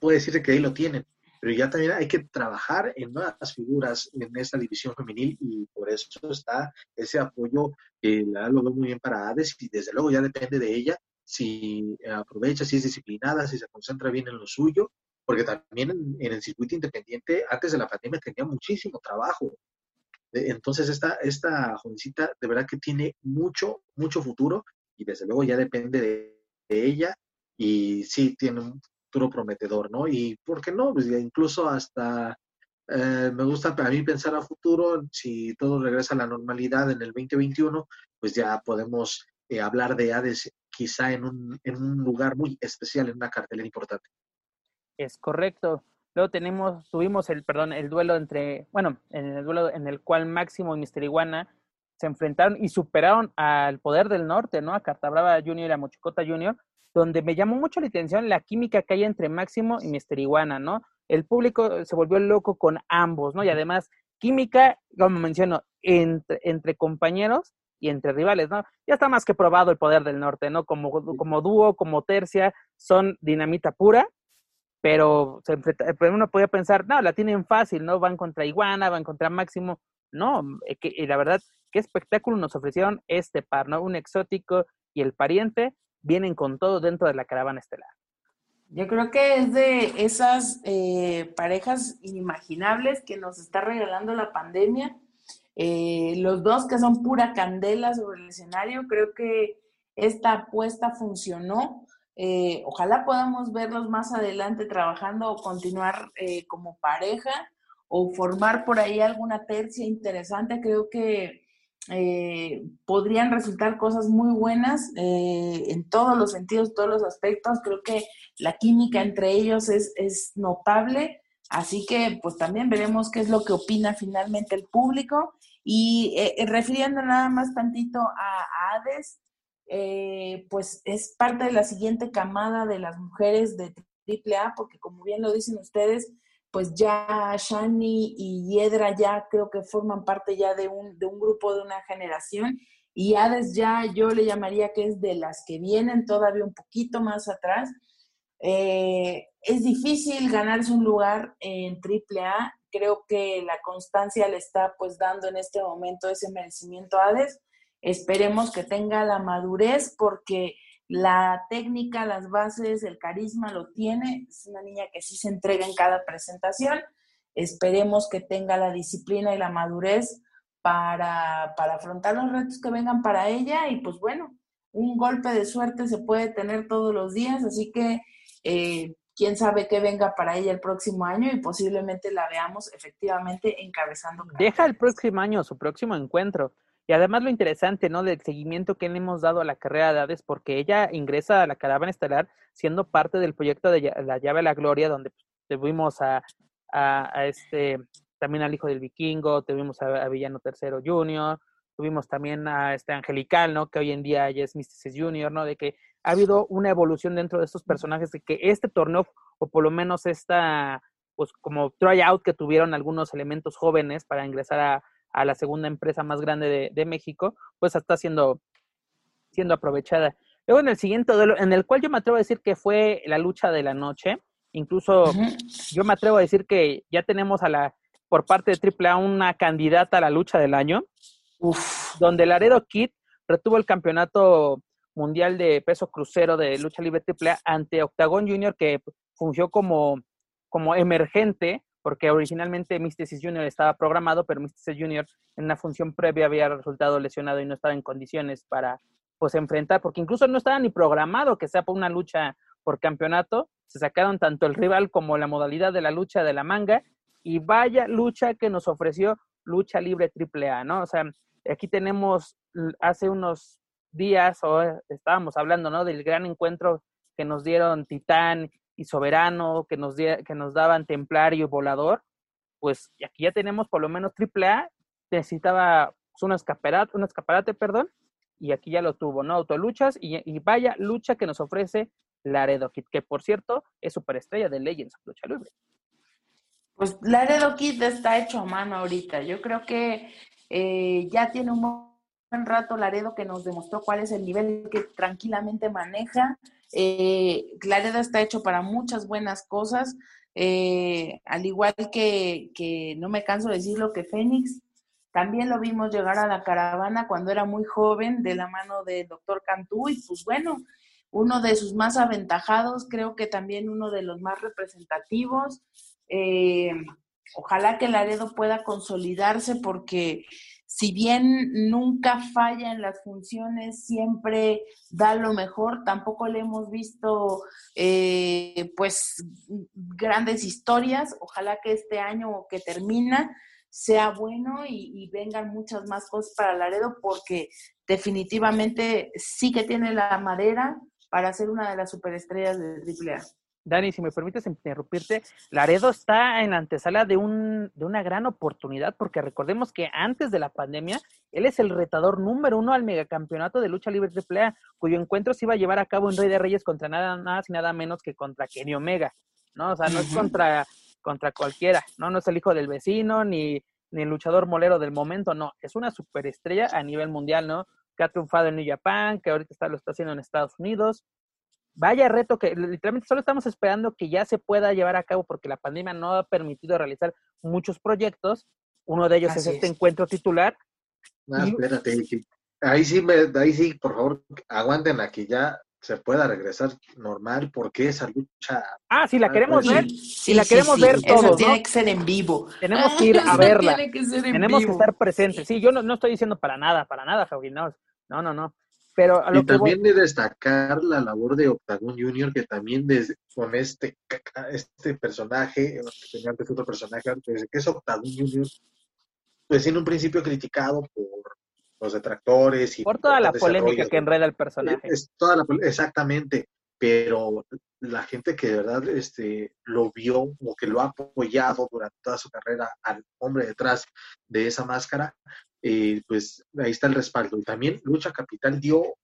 puede decir que ahí lo tienen pero ya también hay que trabajar en nuevas figuras en esta división femenil y por eso está ese apoyo que la lo veo muy bien para Hades y desde luego ya depende de ella si aprovecha, si es disciplinada, si se concentra bien en lo suyo, porque también en, el circuito independiente antes de la pandemia tenía muchísimo trabajo. Entonces esta, esta jovencita de verdad que tiene mucho, mucho futuro y desde luego ya depende de, ella y sí tiene un prometedor, ¿no? Y, ¿por qué no? Pues incluso hasta eh, me gusta a mí pensar a futuro, si todo regresa a la normalidad en el 2021, pues ya podemos eh, hablar de Hades quizá en un, en un lugar muy especial, en una cartelera importante. Es correcto. Luego tenemos, tuvimos el, perdón, el duelo entre, bueno, en el duelo en el cual Máximo y Mister Iguana se enfrentaron y superaron al poder del norte, ¿no? A Cartabrava Junior y a Mochicota Junior, donde me llamó mucho la atención la química que hay entre Máximo y Mister Iguana, ¿no? El público se volvió loco con ambos, ¿no? Y además, química, como menciono, entre, entre compañeros y entre rivales, ¿no? Ya está más que probado el poder del norte, ¿no? Como, como dúo, como tercia, son dinamita pura, pero se uno podía pensar, no, la tienen fácil, ¿no? Van contra Iguana, van contra Máximo. No, eh, que, y la verdad, qué espectáculo nos ofrecieron este par, ¿no? Un exótico y el pariente, vienen con todo dentro de la caravana estelar. Yo creo que es de esas eh, parejas inimaginables que nos está regalando la pandemia. Eh, los dos que son pura candela sobre el escenario, creo que esta apuesta funcionó. Eh, ojalá podamos verlos más adelante trabajando o continuar como pareja o formar por ahí alguna tercia interesante. Creo que eh, podrían resultar cosas muy buenas eh, en todos los sentidos, todos los aspectos. Creo que la química entre ellos es, es notable, así que pues también veremos qué es lo que opina finalmente el público. Y eh, refiriendo nada más tantito a, Hades, pues es parte de la siguiente camada de las mujeres de AAA, porque como bien lo dicen ustedes, pues ya Shani y Hiedra ya creo que forman parte ya de un, de un grupo de una generación y Hades ya yo le llamaría que es de las que vienen todavía un poquito más atrás. Eh, es difícil ganarse un lugar en AAA, creo que la constancia le está pues dando en este momento ese merecimiento a Hades. Esperemos que tenga la madurez porque la técnica, las bases, el carisma lo tiene. Es una niña que sí se entrega en cada presentación. Esperemos que tenga la disciplina y la madurez para, afrontar los retos que vengan para ella. Y pues bueno, un golpe de suerte se puede tener todos los días, así que eh, quién sabe qué venga para ella el próximo año y posiblemente la veamos efectivamente encabezando. Deja el próximo año, su próximo encuentro. Y además lo interesante, ¿no? Del seguimiento que le hemos dado a la carrera de Hades, porque ella ingresa a la caravana estelar siendo parte del proyecto de la llave a la gloria, donde tuvimos a, a, este, también al hijo del vikingo, tuvimos a, Villano Tercero Junior, tuvimos también a este Angelical, ¿no? Que hoy en día ya es Mysticis Junior, ¿no? De que ha habido una evolución dentro de estos personajes, de que este torneo, o por lo menos esta, pues como tryout que tuvieron algunos elementos jóvenes para ingresar a, a la segunda empresa más grande de, de, México, pues está siendo, siendo aprovechada. Luego en el siguiente duelo, en el cual yo me atrevo a decir que fue la lucha de la noche, incluso yo me atrevo a decir que ya tenemos a la, por parte de AAA, una candidata a la lucha del año, Uf. donde Laredo Kid retuvo el campeonato mundial de peso crucero de lucha libre AAA ante Octagon Junior, que fungió como, como emergente, porque originalmente Mysticis Junior estaba programado, pero Mysticis Junior en una función previa había resultado lesionado y no estaba en condiciones para pues enfrentar, porque incluso no estaba ni programado que sea por una lucha por campeonato, se sacaron tanto el rival como la modalidad de la lucha de la manga, y vaya lucha que nos ofreció lucha libre AAA, ¿no? O sea, aquí tenemos hace unos días, o estábamos hablando, ¿no? Del gran encuentro que nos dieron Titán y Soberano, que nos, que nos daban Templario y Volador, pues aquí ya tenemos por lo menos AAA, necesitaba pues, un escaparate, un escaparate, perdón, y aquí ya lo tuvo, ¿no? Autoluchas y, y vaya lucha que nos ofrece Laredo Kid, que por cierto es superestrella de Legends Lucha Libre. Pues Laredo Kid está hecho a mano ahorita. Yo creo que eh, ya tiene un buen rato Laredo que nos demostró cuál es el nivel que tranquilamente maneja. Eh, está hecho para muchas buenas cosas. Eh, al igual que, que, no me canso de decirlo, que Fénix, también lo vimos llegar a la caravana cuando era muy joven, de la mano del doctor Cantú, y pues bueno, uno de sus más aventajados, creo que también uno de los más representativos. Eh, ojalá que Laredo pueda consolidarse porque si bien nunca falla en las funciones, siempre da lo mejor, tampoco le hemos visto eh, pues grandes historias. Ojalá que este año que termina sea bueno y, vengan muchas más cosas para Laredo porque definitivamente sí que tiene la madera para ser una de las superestrellas de AAA. Dani, si me permites interrumpirte, Laredo está en la antesala de, un, de una gran oportunidad, porque recordemos que antes de la pandemia, él es el retador número uno al megacampeonato de lucha libre AAA, cuyo encuentro se iba a llevar a cabo en Rey de Reyes contra nada más y nada menos que contra Kenny Omega, ¿no? O sea, no es contra contra cualquiera, ¿no? No es el hijo del vecino, ni, ni el luchador molero del momento, no, es una superestrella a nivel mundial, ¿no? Que ha triunfado en New Japan, que ahorita está, lo está haciendo en Estados Unidos. Vaya reto que literalmente solo estamos esperando que ya se pueda llevar a cabo porque la pandemia no ha permitido realizar muchos proyectos. Uno de ellos es este encuentro titular. No, espérate, ahí sí, me, ahí sí, por favor, aguanten aquí ya se pueda regresar normal, porque esa lucha. Ah, si la queremos ver, si la queremos ver todos. Eso tiene que ser en vivo. Tenemos que ir a [laughs] verla. Tenemos que estar presentes. Sí, yo no, no, estoy diciendo para nada, para nada, Javi, no, no, no. no. Pero y también de destacar la labor de Octagon Junior, que también desde, con este, este personaje, que tenía antes otro personaje, desde que es Octagon Junior, pues en un principio criticado por los detractores. Y por toda la polémica que enreda el personaje. Es toda exactamente, pero la gente que de verdad este, lo vio o que lo ha apoyado durante toda su carrera al hombre detrás de esa máscara, eh, pues ahí está el respaldo. Y también Lucha Capital dio,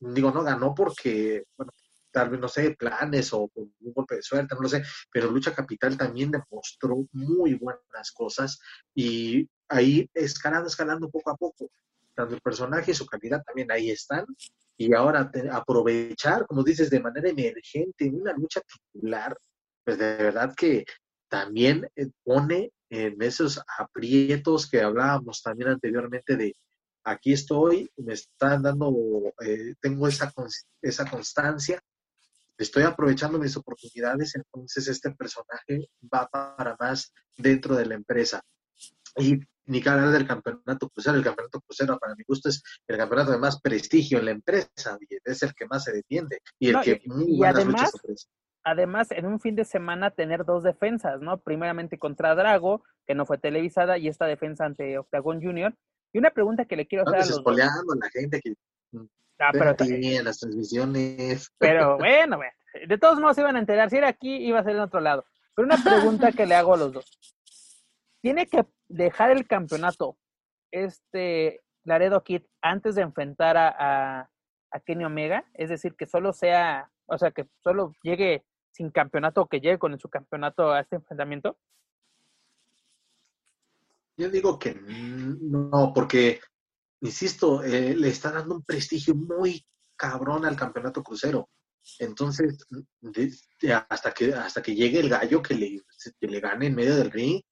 digo, no ganó porque, bueno, tal vez, no sé, planes o un golpe de suerte, no lo sé, pero Lucha Capital también demostró muy buenas cosas y ahí escalando, escalando poco a poco tanto el personaje y su calidad también ahí están. Y ahora aprovechar, como dices, de manera emergente una lucha titular, pues de verdad que también eh, pone en esos aprietos que hablábamos también anteriormente de aquí estoy, me están dando, eh, tengo esa, esa constancia, estoy aprovechando mis oportunidades, entonces este personaje va para más dentro de la empresa. Y ni que hablar del campeonato crucero. El campeonato crucero, para mi gusto, es el campeonato de más prestigio en la empresa, es el que más se defiende y el que y, además, además, en un fin de semana tener dos defensas, ¿no? Primeramente contra Drago, que no fue televisada, y esta defensa ante Octagon Junior. Y una pregunta que le quiero hacer a los dos. a la gente que ah, pero, las transmisiones. Pero [laughs] bueno, de todos modos se iban a enterar. Si era aquí, iba a ser en otro lado. Pero una pregunta que le hago a los dos. ¿Tiene que dejar el campeonato este Laredo Kid antes de enfrentar a, a, Kenny Omega? Es decir, que solo sea, o sea, que solo llegue sin campeonato o que llegue con su campeonato a este enfrentamiento. Yo digo que no, porque, insisto, eh, le está dando un prestigio muy cabrón al campeonato crucero. Entonces, hasta, que, hasta que llegue el gallo que le, que le gane en medio del ring,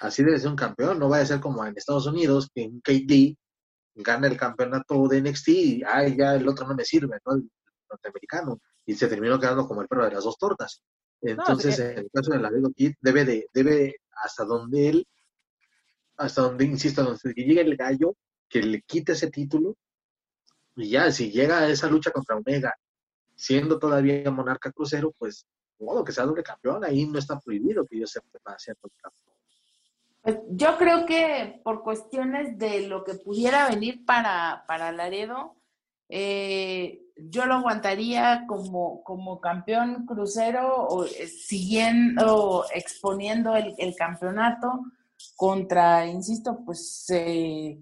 así debe ser un campeón. No vaya a ser como en Estados Unidos, que en KD gana el campeonato de NXT y ay, ya el otro no me sirve, ¿no? Norteamericano. Y se terminó quedando como el perro de las dos tortas. Entonces, en el caso de la Kid, debe de, debe, hasta donde él, hasta donde, insisto, hasta que llegue el gallo, que le quite ese título, y ya, si llega a esa lucha contra Omega siendo todavía monarca crucero, pues modo que sea doble campeón, ahí no está prohibido que yo sepa hacer pues yo creo que por cuestiones de lo que pudiera venir para, para Laredo, eh, yo lo aguantaría como, como campeón crucero o eh, siguiendo, exponiendo el, campeonato contra, insisto, pues eh,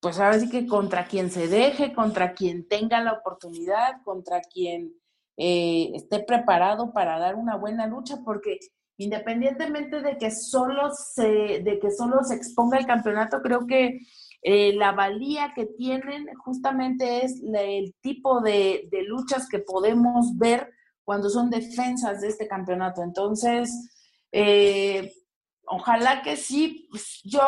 pues ahora sí que contra quien se deje, contra quien tenga la oportunidad, contra quien eh, esté preparado para dar una buena lucha, porque independientemente de que solo se, de que solo se exponga el campeonato, creo que eh, la valía que tienen justamente es el tipo de, de luchas que podemos ver cuando son defensas de este campeonato. Entonces, eh, Ojalá que sí, pues, yo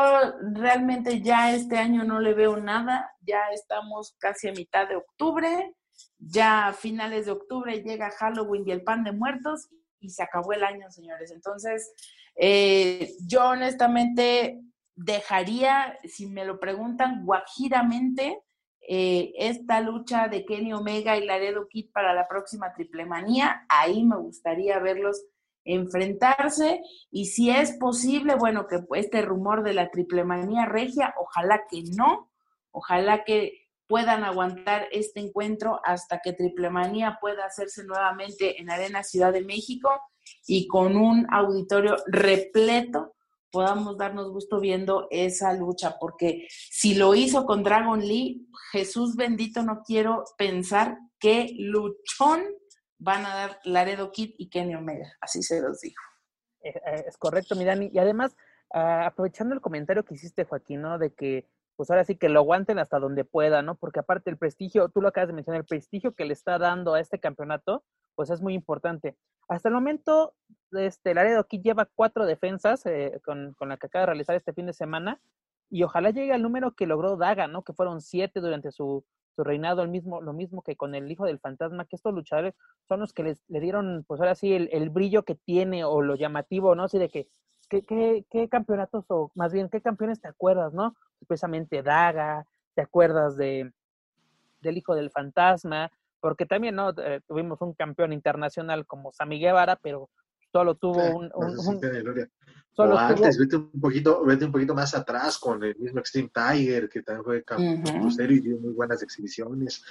realmente ya este año no le veo nada, ya estamos casi a mitad de octubre, ya a finales de octubre llega Halloween y el pan de muertos y se acabó el año, señores. Entonces, eh, yo honestamente dejaría, si me lo preguntan, guajiramente, eh, esta lucha de Kenny Omega y Laredo Kid para la próxima triple manía, ahí me gustaría verlos enfrentarse. Y si es posible, bueno, que este rumor de la triple manía regia, ojalá que no, ojalá que puedan aguantar este encuentro hasta que triple manía pueda hacerse nuevamente en Arena Ciudad de México y con un auditorio repleto podamos darnos gusto viendo esa lucha, porque si lo hizo con Dragon Lee, Jesús bendito, no quiero pensar qué luchón van a dar Laredo Kid y Kenny Omega, así se los digo. Eh, eh, es correcto, mi Dani. Y además, ah, aprovechando el comentario que hiciste, Joaquín, ¿no? De que, pues ahora sí que lo aguanten hasta donde pueda, ¿no? Porque aparte el prestigio, tú lo acabas de mencionar, el prestigio que le está dando a este campeonato, pues es muy importante. Hasta el momento, este, Laredo Kid lleva cuatro defensas eh, con, con la que acaba de realizar este fin de semana y ojalá llegue al número que logró Daga, ¿no? Que fueron siete durante su, su reinado, el mismo, lo mismo que con el hijo del fantasma, que estos luchadores son los que les, le dieron, pues ahora sí, el, el brillo que tiene o lo llamativo, ¿no? Así de que, ¿qué, qué, qué campeonatos o más bien, qué campeones te acuerdas, ¿no? Precisamente Daga, te acuerdas de del hijo del fantasma, porque también, ¿no? Eh, tuvimos un campeón internacional como Sami Guevara, pero solo tuvo un, o antes, vete un poquito, vete un poquito más atrás con el mismo Extreme Tiger, que también fue campeón y dio muy buenas exhibiciones.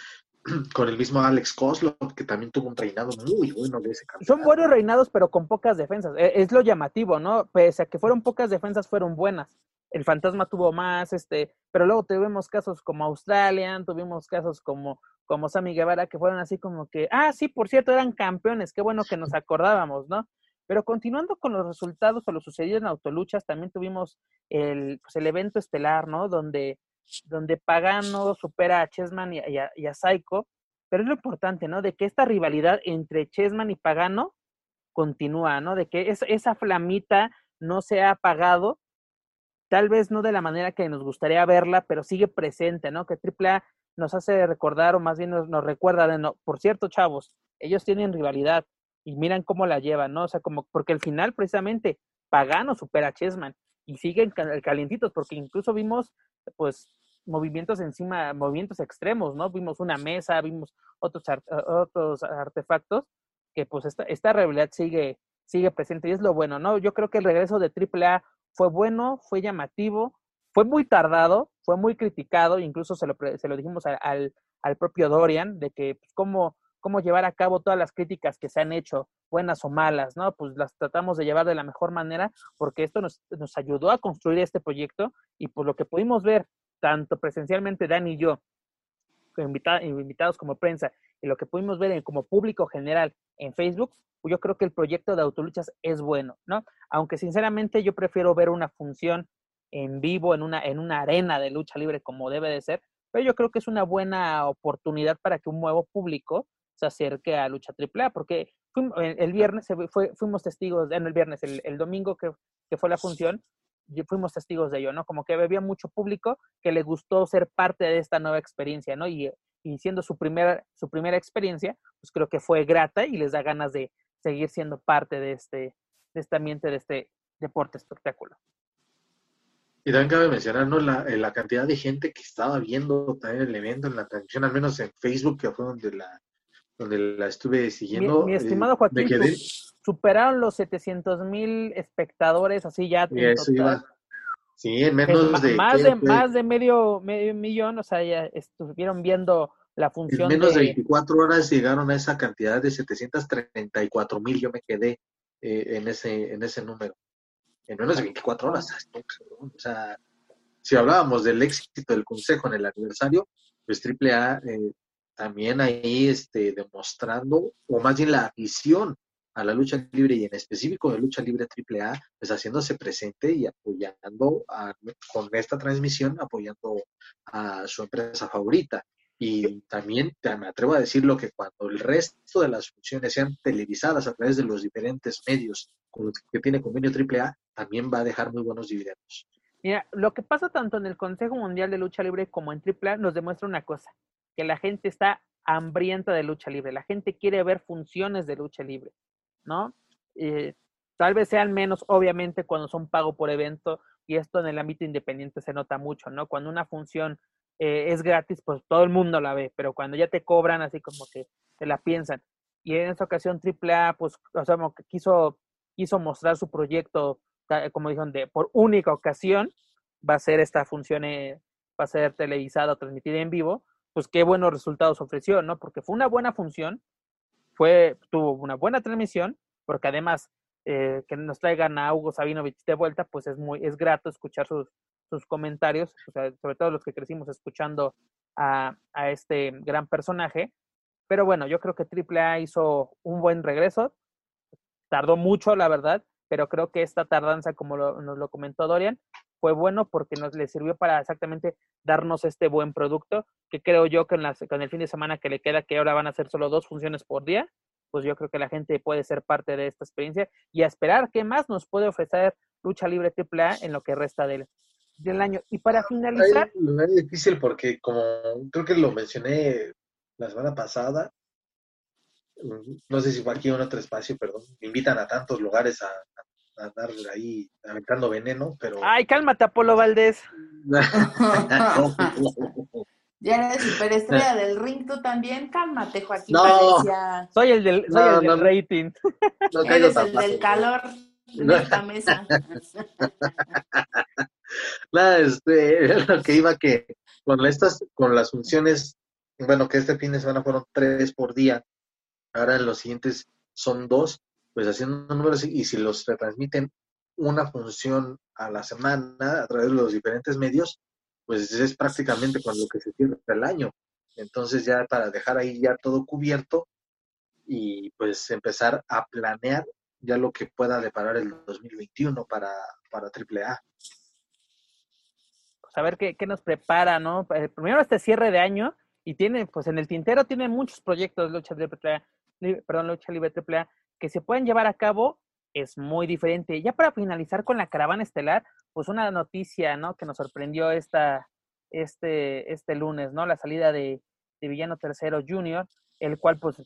[clears throat] Con el mismo Alex Koslov, que también tuvo un reinado muy bueno de ese campeonato. Son buenos reinados, pero con pocas defensas. E, es lo llamativo, ¿no? Pese a que fueron pocas defensas, fueron buenas. El fantasma tuvo más, este, pero luego tuvimos casos como Australian, tuvimos casos como, como Sammy Guevara, que fueron así como que, ah, sí, por cierto, eran campeones, qué bueno que nos [laughs] acordábamos, ¿no? Pero continuando con los resultados o lo sucedido en autoluchas, también tuvimos el, pues el evento estelar, ¿no? Donde, donde Pagano supera a Chessman y, a, y Psycho. Pero es lo importante, ¿no? De que esta rivalidad entre Chessman y Pagano continúa, ¿no? De que esa flamita no se ha apagado, tal vez no de la manera que nos gustaría verla, pero sigue presente, ¿no? Que AAA nos hace recordar, o más bien nos, nos recuerda de, no, por cierto, chavos, ellos tienen rivalidad, y miran cómo la llevan, ¿no? O sea, como, porque al final precisamente Pagano supera a Chessman y siguen calientitos, porque incluso vimos, pues, movimientos encima, movimientos extremos, ¿no? Vimos una mesa, vimos otros, otros artefactos, que pues esta, esta realidad sigue, sigue presente y es lo bueno, ¿no? Yo creo que el regreso de AAA fue bueno, fue llamativo, fue muy tardado, fue muy criticado, incluso se lo, se lo dijimos al, al propio Dorian, de que pues, cómo cómo llevar a cabo todas las críticas que se han hecho, buenas o malas, ¿no? Pues las tratamos de llevar de la mejor manera porque esto nos, nos ayudó a construir este proyecto y por lo que pudimos ver, tanto presencialmente Dani y yo, invitados como prensa, y lo que pudimos ver como público general en Facebook, pues yo creo que el proyecto de Autoluchas es bueno, ¿no? Aunque sinceramente yo prefiero ver una función en vivo, en una, en una arena de lucha libre como debe de ser, pero yo creo que es una buena oportunidad para que un nuevo público se acerque a Lucha AAA, porque el viernes fue, fuimos testigos, en el viernes, el, domingo que, que, fue la función, fuimos testigos de ello, ¿no? Como que había mucho público que le gustó ser parte de esta nueva experiencia, ¿no? Y, y siendo su primera, su primera experiencia, pues creo que fue grata y les da ganas de seguir siendo parte de este, de este ambiente, de este deporte espectáculo. Y también cabe mencionar ¿no? la, eh, la, cantidad de gente que estaba viendo también el evento en la transmisión, al menos en Facebook, que fue donde la, donde la estuve siguiendo. Mi, eh, estimado Joaquín, superaron los 700 mil espectadores, así ya. Sí, en menos de... Más de, más de medio, medio millón, o sea, ya estuvieron viendo la función. En menos de, 24 horas llegaron a esa cantidad de 734 mil, yo me quedé eh, en, ese, en ese número. En menos de 24 horas. O sea, si hablábamos del éxito del Consejo en el aniversario, pues AAA eh, también ahí este, demostrando, o más bien la visión a la lucha libre y en específico de lucha libre AAA, pues haciéndose presente y apoyando con esta transmisión, apoyando a su empresa favorita. Y también me atrevo a decirlo que cuando el resto de las funciones sean televisadas a través de los diferentes medios que tiene convenio AAA, también va a dejar muy buenos dividendos. Mira, lo que pasa tanto en el Consejo Mundial de Lucha Libre como en AAA nos demuestra una cosa, que la gente está hambrienta de lucha libre, la gente quiere ver funciones de lucha libre. ¿no? Eh, tal vez sean menos, obviamente, cuando son pago por evento, y esto en el ámbito independiente se nota mucho, ¿no? Cuando una función eh, es gratis, pues todo el mundo la ve, pero cuando ya te cobran, así como que te la piensan. Y en esta ocasión AAA, pues, o sea, quiso, quiso mostrar su proyecto, como dijeron, de, por única ocasión, va a ser esta función, eh, va a ser televisada o transmitida en vivo, pues qué buenos resultados ofreció, ¿no? Porque fue una buena función, fue, tuvo una buena transmisión, porque además eh, que nos traigan a Hugo Sabinovich de vuelta, pues es muy, es grato escuchar sus, sus comentarios, sobre todo los que crecimos escuchando a, a, este gran personaje. Pero bueno, yo creo que AAA hizo un buen regreso. Tardó mucho, la verdad, pero creo que esta tardanza, como nos lo comentó Dorian, fue bueno porque nos le sirvió para exactamente darnos este buen producto, que creo yo que en, con el fin de semana que le queda, que ahora van a ser solo dos funciones por día, pues yo creo que la gente puede ser parte de esta experiencia y a esperar qué más nos puede ofrecer Lucha Libre AAA en lo que resta del, del año. Y para finalizar... Es difícil porque como creo que lo mencioné la semana pasada, no sé si fue aquí o en otro espacio, perdón, me invitan a tantos lugares a, andar ahí aventando veneno, pero... Ay, cálmate, Apolo Valdés. [laughs] ya eres superestrella del ring, tú también, cálmate, Joaquín. No, soy el del, soy el del rating. eres el del calor [laughs] de esta mesa. [laughs] Nada, este, lo que iba que con estas, con las funciones, bueno, que este fin de semana fueron tres por día, ahora los siguientes son dos, pues haciendo números y si los retransmiten una función a la semana a través de los diferentes medios, pues es prácticamente con lo que se cierra el año. Entonces ya para dejar ahí ya todo cubierto y pues empezar a planear ya lo que pueda deparar el 2021 para, para AAA. Pues a ver qué, qué nos prepara, ¿no? Eh, primero este cierre de año y tiene, pues en el tintero tiene muchos proyectos de lucha libre AAA, perdón, lucha libre AAA que se pueden llevar a cabo es muy diferente. Ya para finalizar con la caravana estelar, pues una noticia, ¿no? Que nos sorprendió esta, este, este lunes, ¿no? La salida de, Villano Tercero Junior, el cual pues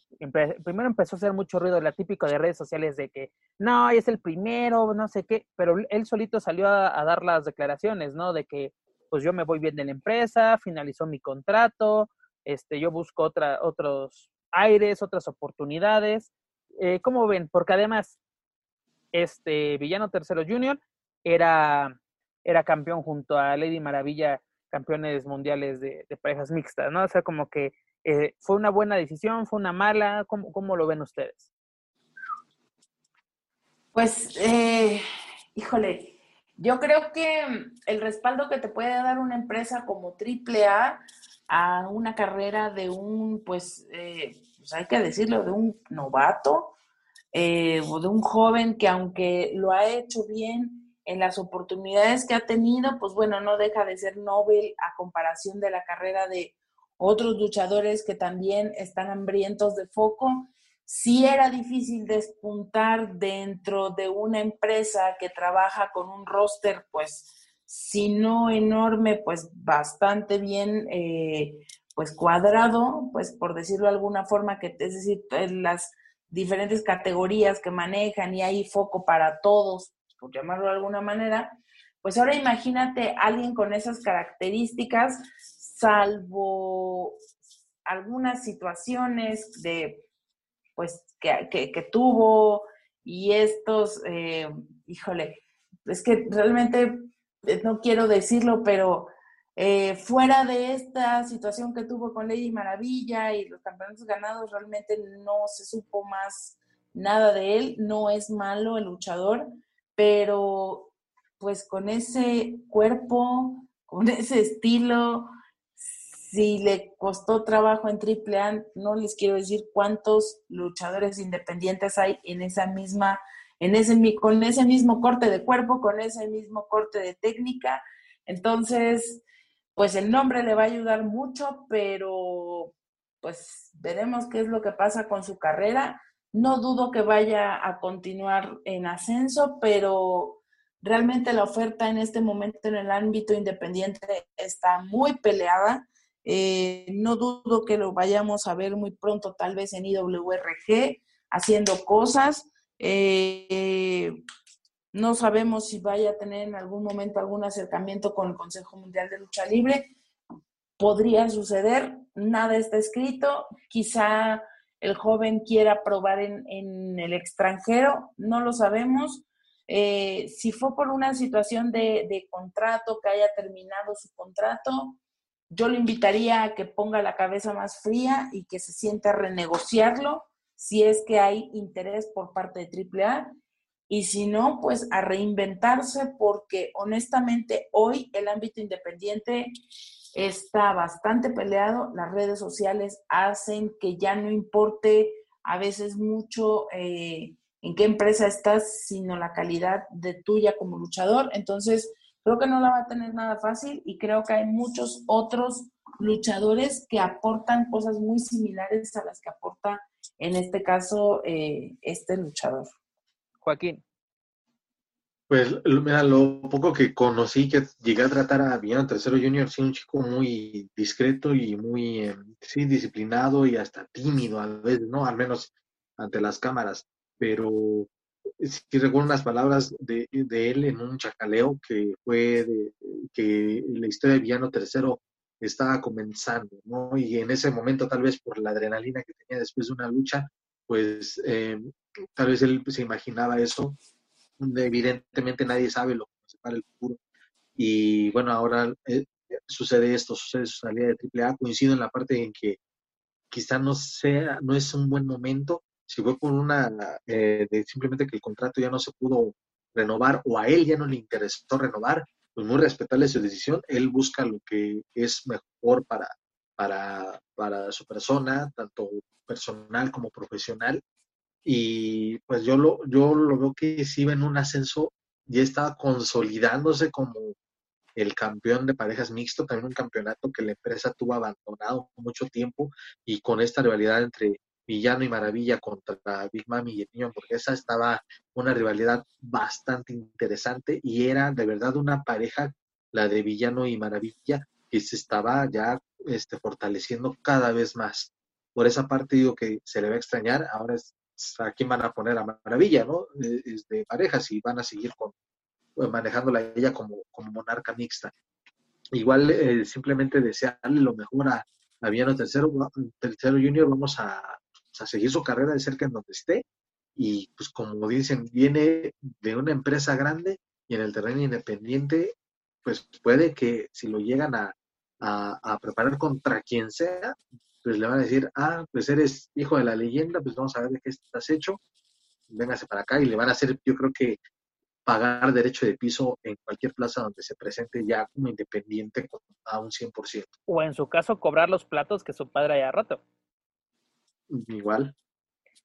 primero empezó a hacer mucho ruido, la típico de redes sociales de que no, es el primero, no sé qué, pero él solito salió a, a, dar las declaraciones, ¿no? De que pues yo me voy bien de la empresa, finalizó mi contrato, este, yo busco otra, otros aires, otras oportunidades, eh, ¿Cómo ven? Porque además, este Villano Tercero Junior era, era campeón junto a Lady Maravilla, campeones mundiales de, parejas mixtas, ¿no? O sea, como que Eh, ¿Fue una buena decisión? ¿Fue una mala? ¿Cómo, cómo lo ven ustedes? Pues, eh, híjole, yo creo que el respaldo que te puede dar una empresa como AAA a una carrera de un, pues, eh, pues hay que decirlo, de un novato eh, o de un joven que aunque lo ha hecho bien en las oportunidades que ha tenido, pues bueno, no deja de ser Nobel a comparación de la carrera de otros luchadores que también están hambrientos de foco. Sí era difícil despuntar dentro de una empresa que trabaja con un roster, pues, si no enorme, pues bastante bien, eh, pues cuadrado, pues por decirlo de alguna forma, que es decir, las diferentes categorías que manejan y hay foco para todos, por llamarlo de alguna manera, pues ahora imagínate alguien con esas características salvo algunas situaciones de, pues, que, tuvo y estos, eh, híjole, es que realmente no quiero decirlo, pero eh, fuera de esta situación que tuvo con Lady Maravilla y los campeonatos ganados, realmente no se supo más nada de él, no es malo el luchador, pero pues con ese cuerpo, con [laughs] ese estilo, si le costó trabajo en AAA, no les quiero decir cuántos luchadores independientes hay en esa misma, con ese mismo corte de cuerpo, con ese mismo corte de técnica. Entonces, pues el nombre le va a ayudar mucho, pero pues veremos qué es lo que pasa con su carrera. No dudo que vaya a continuar en ascenso, pero realmente la oferta en este momento en el ámbito independiente está muy peleada eh, no dudo que lo vayamos a ver muy pronto, tal vez en IWRG, haciendo cosas. Eh, no sabemos si vaya a tener en algún momento algún acercamiento con el Consejo Mundial de Lucha Libre. Podría suceder, nada está escrito. Quizá el joven quiera probar en, el extranjero, no lo sabemos. Eh, si fue por una situación de contrato, que haya terminado su contrato, yo lo invitaría a que ponga la cabeza más fría y que se sienta a renegociarlo si es que hay interés por parte de AAA y si no, pues a reinventarse porque honestamente hoy el ámbito independiente está bastante peleado, las redes sociales hacen que ya no importe a veces mucho eh, en qué empresa estás, sino la calidad de tuya como luchador. Entonces, Creo que no la va a tener nada fácil y creo que hay muchos otros luchadores que aportan cosas muy similares a las que aporta en este caso eh, este luchador. Joaquín. Pues mira, lo poco que conocí, que llegué a tratar a Villano Tercero Junior, sí, un chico muy discreto y muy, eh, sí, disciplinado y hasta tímido a veces, ¿no? Al menos ante las cámaras. Pero si recuerdo unas palabras de, él en un chacaleo que fue de, que la historia de Villano Tercero estaba comenzando, ¿no? Y en ese momento, tal vez por la adrenalina que tenía después de una lucha, pues eh, tal vez él se imaginaba eso. Evidentemente nadie sabe lo que se para el futuro. Y bueno, ahora eh, sucede esto, sucede su salida de AAA. Coincido en la parte en que quizá no sea, no es un buen momento si fue por una, eh, de simplemente que el contrato ya no se pudo renovar o a él ya no le interesó renovar, pues muy respetable su decisión, él busca lo que es mejor para, para, para su persona, tanto personal como profesional, y pues yo lo, yo lo veo que si iba en un ascenso, ya estaba consolidándose como el campeón de parejas mixto, también un campeonato que la empresa tuvo abandonado mucho tiempo y con esta rivalidad entre Villano y Maravilla contra Big Mami y el niño hamburguesa estaba una rivalidad bastante interesante y era de verdad una pareja, la de Villano y Maravilla, que se estaba ya este, fortaleciendo cada vez más. Por esa parte digo que se le va a extrañar, ahora es a quién van a poner a Maravilla, ¿no? Es de parejas y van a seguir con, pues, manejándola ella como, como monarca mixta. Igual eh, simplemente desearle lo mejor a, a Villano Tercero, Tercero Junior, vamos a, a seguir su carrera de cerca en donde esté. Y pues como dicen, viene de una empresa grande y en el terreno independiente, pues puede que si lo llegan a, a, preparar contra quien sea, pues le van a decir, ah, pues eres hijo de la leyenda, pues vamos a ver de qué estás hecho, véngase para acá y le van a hacer, yo creo que pagar derecho de piso en cualquier plaza donde se presente ya como independiente a un 100%. O en su caso, cobrar los platos que su padre haya roto. Igual.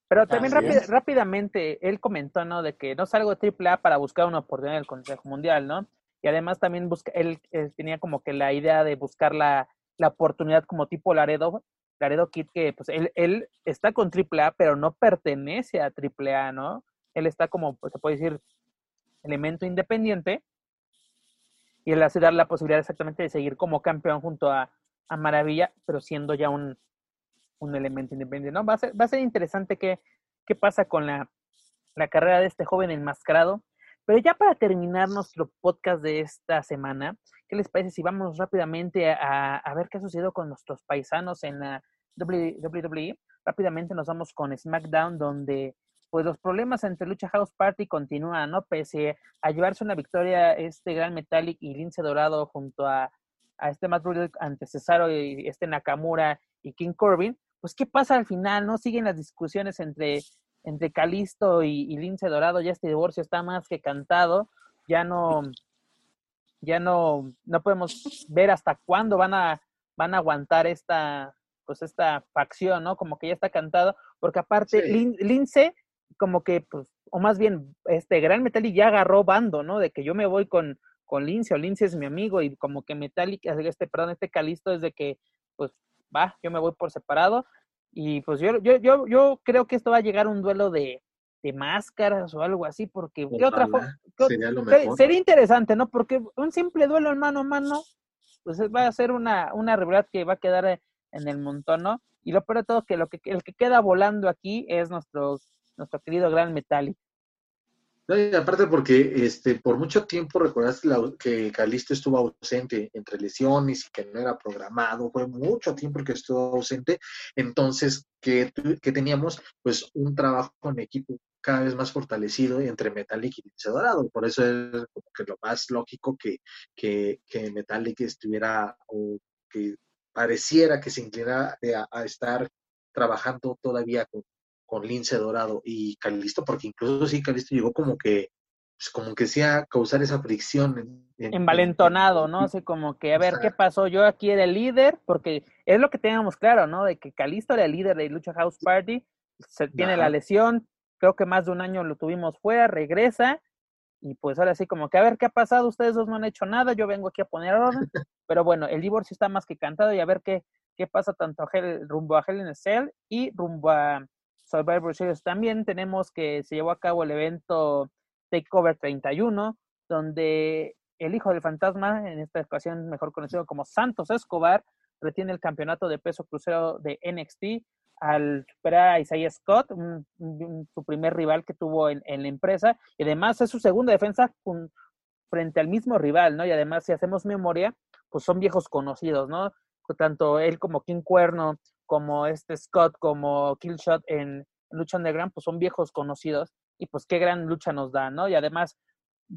Pero también rápidamente, él comentó, ¿no? De que no salgo de AAA para buscar una oportunidad en el Consejo Mundial, ¿no? Y además también busca, él, tenía como que la idea de buscar la, la oportunidad como tipo Laredo, Laredo Kid, que pues él, él está con AAA, pero no pertenece a AAA, ¿no? Él está como, pues, se puede decir, elemento independiente y él hace dar la posibilidad exactamente de seguir como campeón junto a, a Maravilla, pero siendo ya un, un, elemento independiente. ¿no? Va, a ser, va a ser interesante qué, qué pasa con la, la carrera de este joven enmascarado. Pero ya para terminar nuestro podcast de esta semana, ¿qué les parece si vamos rápidamente a, a ver qué ha sucedido con nuestros paisanos en la WWE? Rápidamente nos vamos con SmackDown, donde pues los problemas entre Lucha House Party continúan, ¿no? Pese a llevarse una victoria este Gran Metallic y Lince Dorado junto a, a este Matt Riddle ante Cesaro y este Nakamura y King Corbin, pues ¿qué pasa al final? ¿No? Siguen las discusiones entre, entre Calisto y, y Lince Dorado, ya este divorcio está más que cantado, ya no, ya no, no podemos ver hasta cuándo van a, van a aguantar esta, pues esta facción, ¿no? Como que ya está cantado, porque aparte Lince como que, pues, o más bien, este Gran Metallic ya agarró bando, ¿no? De que yo me voy con, con Lince, o Lince es mi amigo, y como que Metallic, este, perdón, este Calisto es de que, pues, va, yo me voy por separado, y pues yo, yo, yo, yo creo que esto va a llegar a un duelo de, de máscaras o algo así, porque ¿qué otra forma? Sería, lo mejor. sería interesante, ¿no? Porque un simple duelo en mano a mano, pues va a ser una, una rivalidad que va a quedar en el montón, ¿no? Y lo peor de todo que lo que el que queda volando aquí es nuestros nuestro querido Gran Metallic. No, y aparte porque este, por mucho tiempo recordaste que Calisto estuvo ausente entre lesiones y que no era programado, fue mucho tiempo que estuvo ausente, entonces que, que teníamos pues un trabajo en equipo cada vez más fortalecido entre Metallic y Lince Dorado, por eso es como que lo más lógico que, que, que Metallic estuviera o que pareciera que se inclinara a, a estar trabajando todavía con, con Lince Dorado y Calisto, porque incluso sí, Calisto llegó como que, pues como que sea causar esa fricción. Envalentonado, ¿no? Así como que, a ver, ¿qué pasó? Yo aquí era el líder, porque es lo que teníamos claro, ¿no? De que Calisto era el líder de Lucha House Party, se tiene la lesión, creo que más de un año lo tuvimos fuera, regresa, y pues ahora sí como que, a ver, ¿qué ha pasado? Ustedes dos no han hecho nada, yo vengo aquí a poner orden, [laughs] pero bueno, el divorcio está más que cantado y a ver qué, qué pasa tanto a rumbo a a Cell y rumbo a Survivor Series. También tenemos que se llevó a cabo el evento Takeover 31, donde el hijo del fantasma, en esta ocasión mejor conocido como Santos Escobar, retiene el campeonato de peso crucero de NXT al superar Isaiah Scott, su primer rival que tuvo en, la empresa, y además es su segunda defensa frente al mismo rival, ¿no? Y además, si hacemos memoria, pues son viejos conocidos, ¿no? Tanto él como King Cuerno, como este Scott, como Killshot en, Lucha Underground, pues son viejos conocidos y pues qué gran lucha nos da, ¿no? Y además,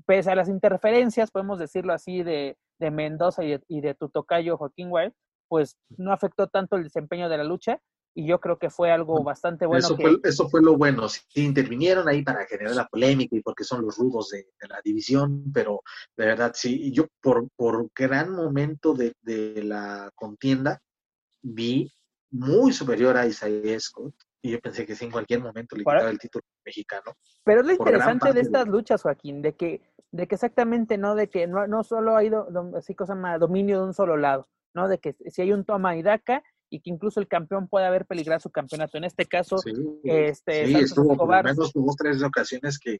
pese a las interferencias, podemos decirlo así, de, de Mendoza y de, y de tu tocayo Joaquín Wild, pues no afectó tanto el desempeño de la lucha y yo creo que fue algo bastante bueno. Eso, fue, eso fue lo bueno, sí, intervinieron ahí para generar la polémica y porque son los rudos de, la división, pero de verdad sí, yo por, por gran momento de, de la contienda vi muy superior a Isaiah Scott. Y yo pensé que sí, en cualquier momento le quitaba el título mexicano. Pero es lo interesante de estas luchas, Joaquín, de que, de que exactamente, ¿no? De que no, no solo ha ido, así cosa más, dominio de un solo lado, ¿no? De que si hay un toma y daca y que incluso el campeón puede haber peligrado su campeonato. En este caso, este, sí, estuvo por lo menos tuvo tres ocasiones que,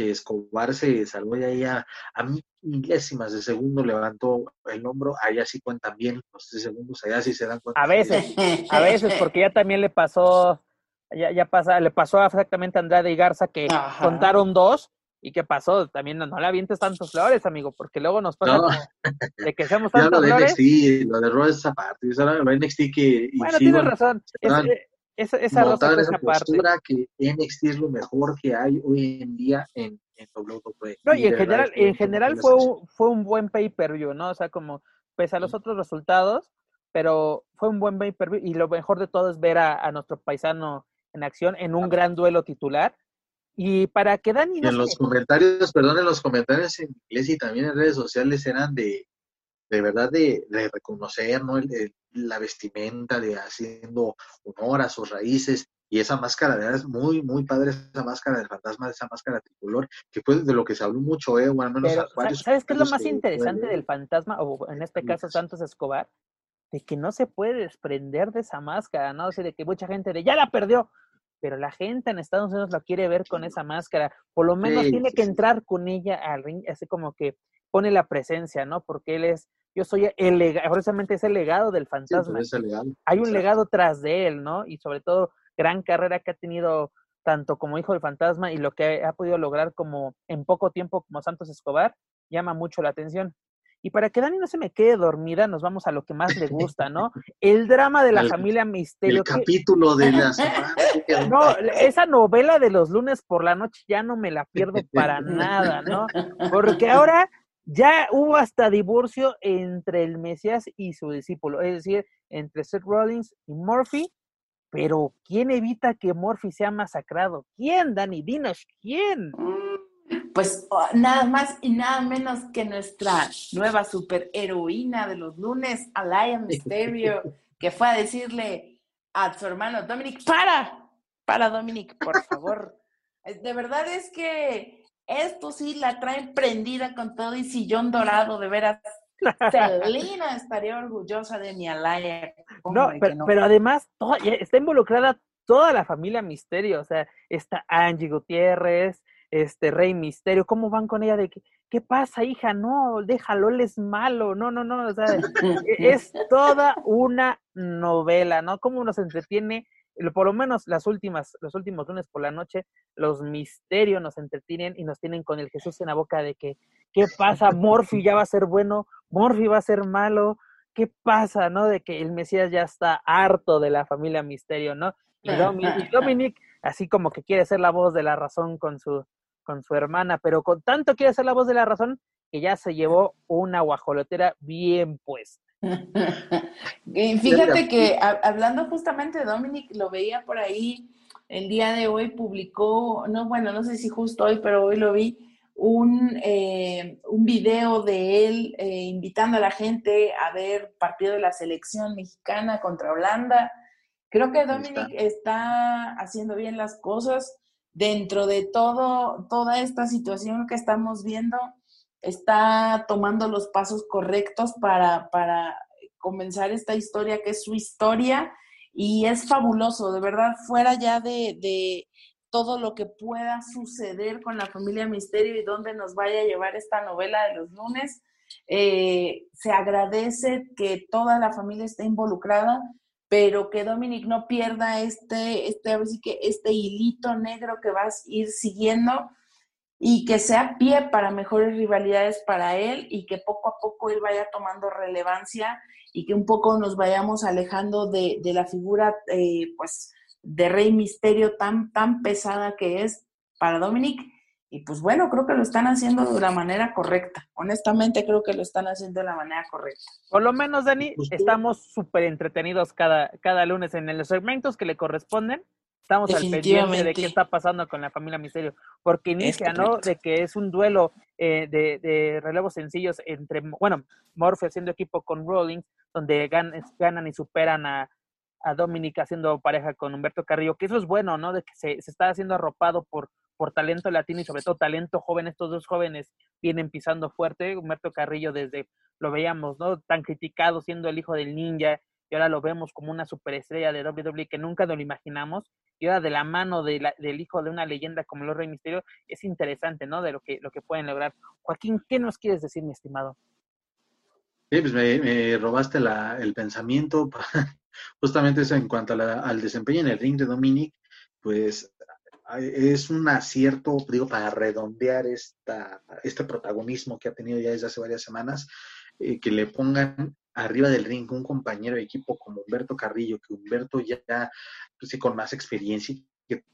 que Escobar se salvó de ahí a, milésimas de segundo, levantó el hombro, allá sí cuentan bien los tres segundos, allá sí se dan cuenta. A veces, a veces, porque ya también le pasó, ya, ya pasa, le pasó exactamente a Andrade y Garza que contaron dos, ¿Y qué pasó? También no, le avientes tantos flores, amigo, porque luego nos pasa de que seamos [laughs] tantos lo de flores. NXT, lo de Raw es aparte, lo de NXT que... Bueno, tienes razón, esa, esa rosa esa postura que NXT es lo mejor que hay hoy en día en, en WWE. No, y en general, en general fue un, fue un buen pay-per-view, ¿no? O sea, como pese a los otros resultados, pero fue un buen pay per view y lo mejor de todo es ver a, nuestro paisano en acción en un gran duelo titular. Y para que Dani... en los comentarios, perdón, en los comentarios en inglés y también en redes sociales eran de, de verdad de, reconocer ¿no? la vestimenta, de haciendo honor a sus raíces. Y esa máscara, de verdad, es muy, muy padre, esa máscara del fantasma, esa máscara tricolor, que fue de lo que se habló mucho, ¿eh? O al menos ¿Sabes qué es lo más interesante del fantasma, o en este caso Santos Escobar? De que no se puede desprender de esa máscara, ¿no? O sea, de que mucha gente de ya la perdió, pero la gente en Estados Unidos la quiere ver con esa máscara. Por lo menos tiene que entrar con ella al ring, así como que pone la presencia, ¿no? Porque él es yo soy el legado, precisamente es el legado del fantasma. Hay un legado tras de él, ¿no? Y sobre todo, gran carrera que ha tenido tanto como hijo del fantasma y lo que ha podido lograr como en poco tiempo como Santos Escobar, llama mucho la atención. Y para que Dani no se me quede dormida, nos vamos a lo que más le gusta, ¿no? [laughs] El drama de la familia Misterio. El capítulo de la [laughs] No, esa novela de los lunes por la noche ya no me la pierdo para [laughs] nada, ¿no? Porque ahora ya hubo hasta divorcio entre el Mesías y su discípulo, es decir, entre Seth Rollins y Murphy, pero ¿quién evita que Murphy sea masacrado? ¿Quién, Dani? Dinos, ¿quién? Pues oh, nada más y nada menos que nuestra nueva superheroína de los lunes, Alaya Mysterio, [laughs] que fue a decirle a su hermano Dominic, para, para Dominic, por favor. [laughs] De verdad es que esto sí la traen prendida con todo y sillón dorado, de veras. [laughs] Celina estaría orgullosa de mi Alaya. No, pero, además está involucrada toda la familia Misterio, o sea, está Angie Gutiérrez, este Rey Misterio, ¿cómo van con ella de que, qué pasa, hija? No, déjalo, él es malo, no, no, no, o sea, [laughs] es toda una novela, ¿no? Cómo nos entretiene por lo menos las últimas, los últimos lunes por la noche, los misterios nos entretienen y nos tienen con el Jesús en la boca de que, ¿qué pasa? [laughs] Morphy ya va a ser bueno, Morphy va a ser malo, ¿qué pasa? ¿No? De que el Mesías ya está harto de la familia Misterio, ¿no? Y Dominic, así como que quiere ser la voz de la razón con su, con su hermana, pero con tanto quiere ser la voz de la razón que ya se llevó una guajolotera bien puesta. [laughs] Fíjate que hablando justamente de Dominic, lo veía por ahí el día de hoy, publicó, no, bueno, no sé si justo hoy, pero hoy lo vi, un, eh, un video de él eh, invitando a la gente a ver partido de la selección mexicana contra Holanda. Creo que Dominic está. haciendo bien las cosas dentro de todo, toda esta situación que estamos viendo está tomando los pasos correctos para, para comenzar esta historia que es su historia y es fabuloso, de verdad, fuera ya de, de todo lo que pueda suceder con la familia Misterio y dónde nos vaya a llevar esta novela de los lunes. Eh, se agradece que toda la familia esté involucrada, pero que Dominic no pierda este, este, que este hilito negro que vas a ir siguiendo y que sea pie para mejores rivalidades para él y que poco a poco él vaya tomando relevancia y que un poco nos vayamos alejando de, la figura eh, pues de Rey Misterio tan, tan pesada que es para Dominic. Y pues bueno, creo que lo están haciendo de la manera correcta. Honestamente creo que lo están haciendo de la manera correcta. Por lo menos, Dani, pues estamos súper entretenidos cada, cada lunes en los segmentos que le corresponden estamos al pendiente de qué está pasando con la familia Misterio, porque inicia, ¿no? De que es un duelo eh, de, relevos sencillos entre, bueno, Morphe haciendo equipo con Rollins, donde ganan, y superan a, a Dominic haciendo pareja con Humberto Carrillo, que eso es bueno, ¿no? De que se, se está haciendo arropado por, por talento latino y sobre todo talento joven. Estos dos jóvenes vienen pisando fuerte. Humberto Carrillo desde, lo veíamos, ¿no? Tan criticado siendo el hijo del ninja y ahora lo vemos como una superestrella de WWE que nunca nos lo imaginamos de la mano de del hijo de una leyenda como los Rey Misterio es interesante, ¿no? De lo que, lo que pueden lograr. Joaquín, ¿qué nos quieres decir, mi estimado? Sí, pues me, robaste el pensamiento, [laughs] justamente eso en cuanto al desempeño en el ring de Dominic, pues es un acierto, digo, para redondear esta, este protagonismo que ha tenido ya desde hace varias semanas, eh, que le pongan arriba del ring un compañero de equipo como Humberto Carrillo, que Humberto ya, pues, con más experiencia, que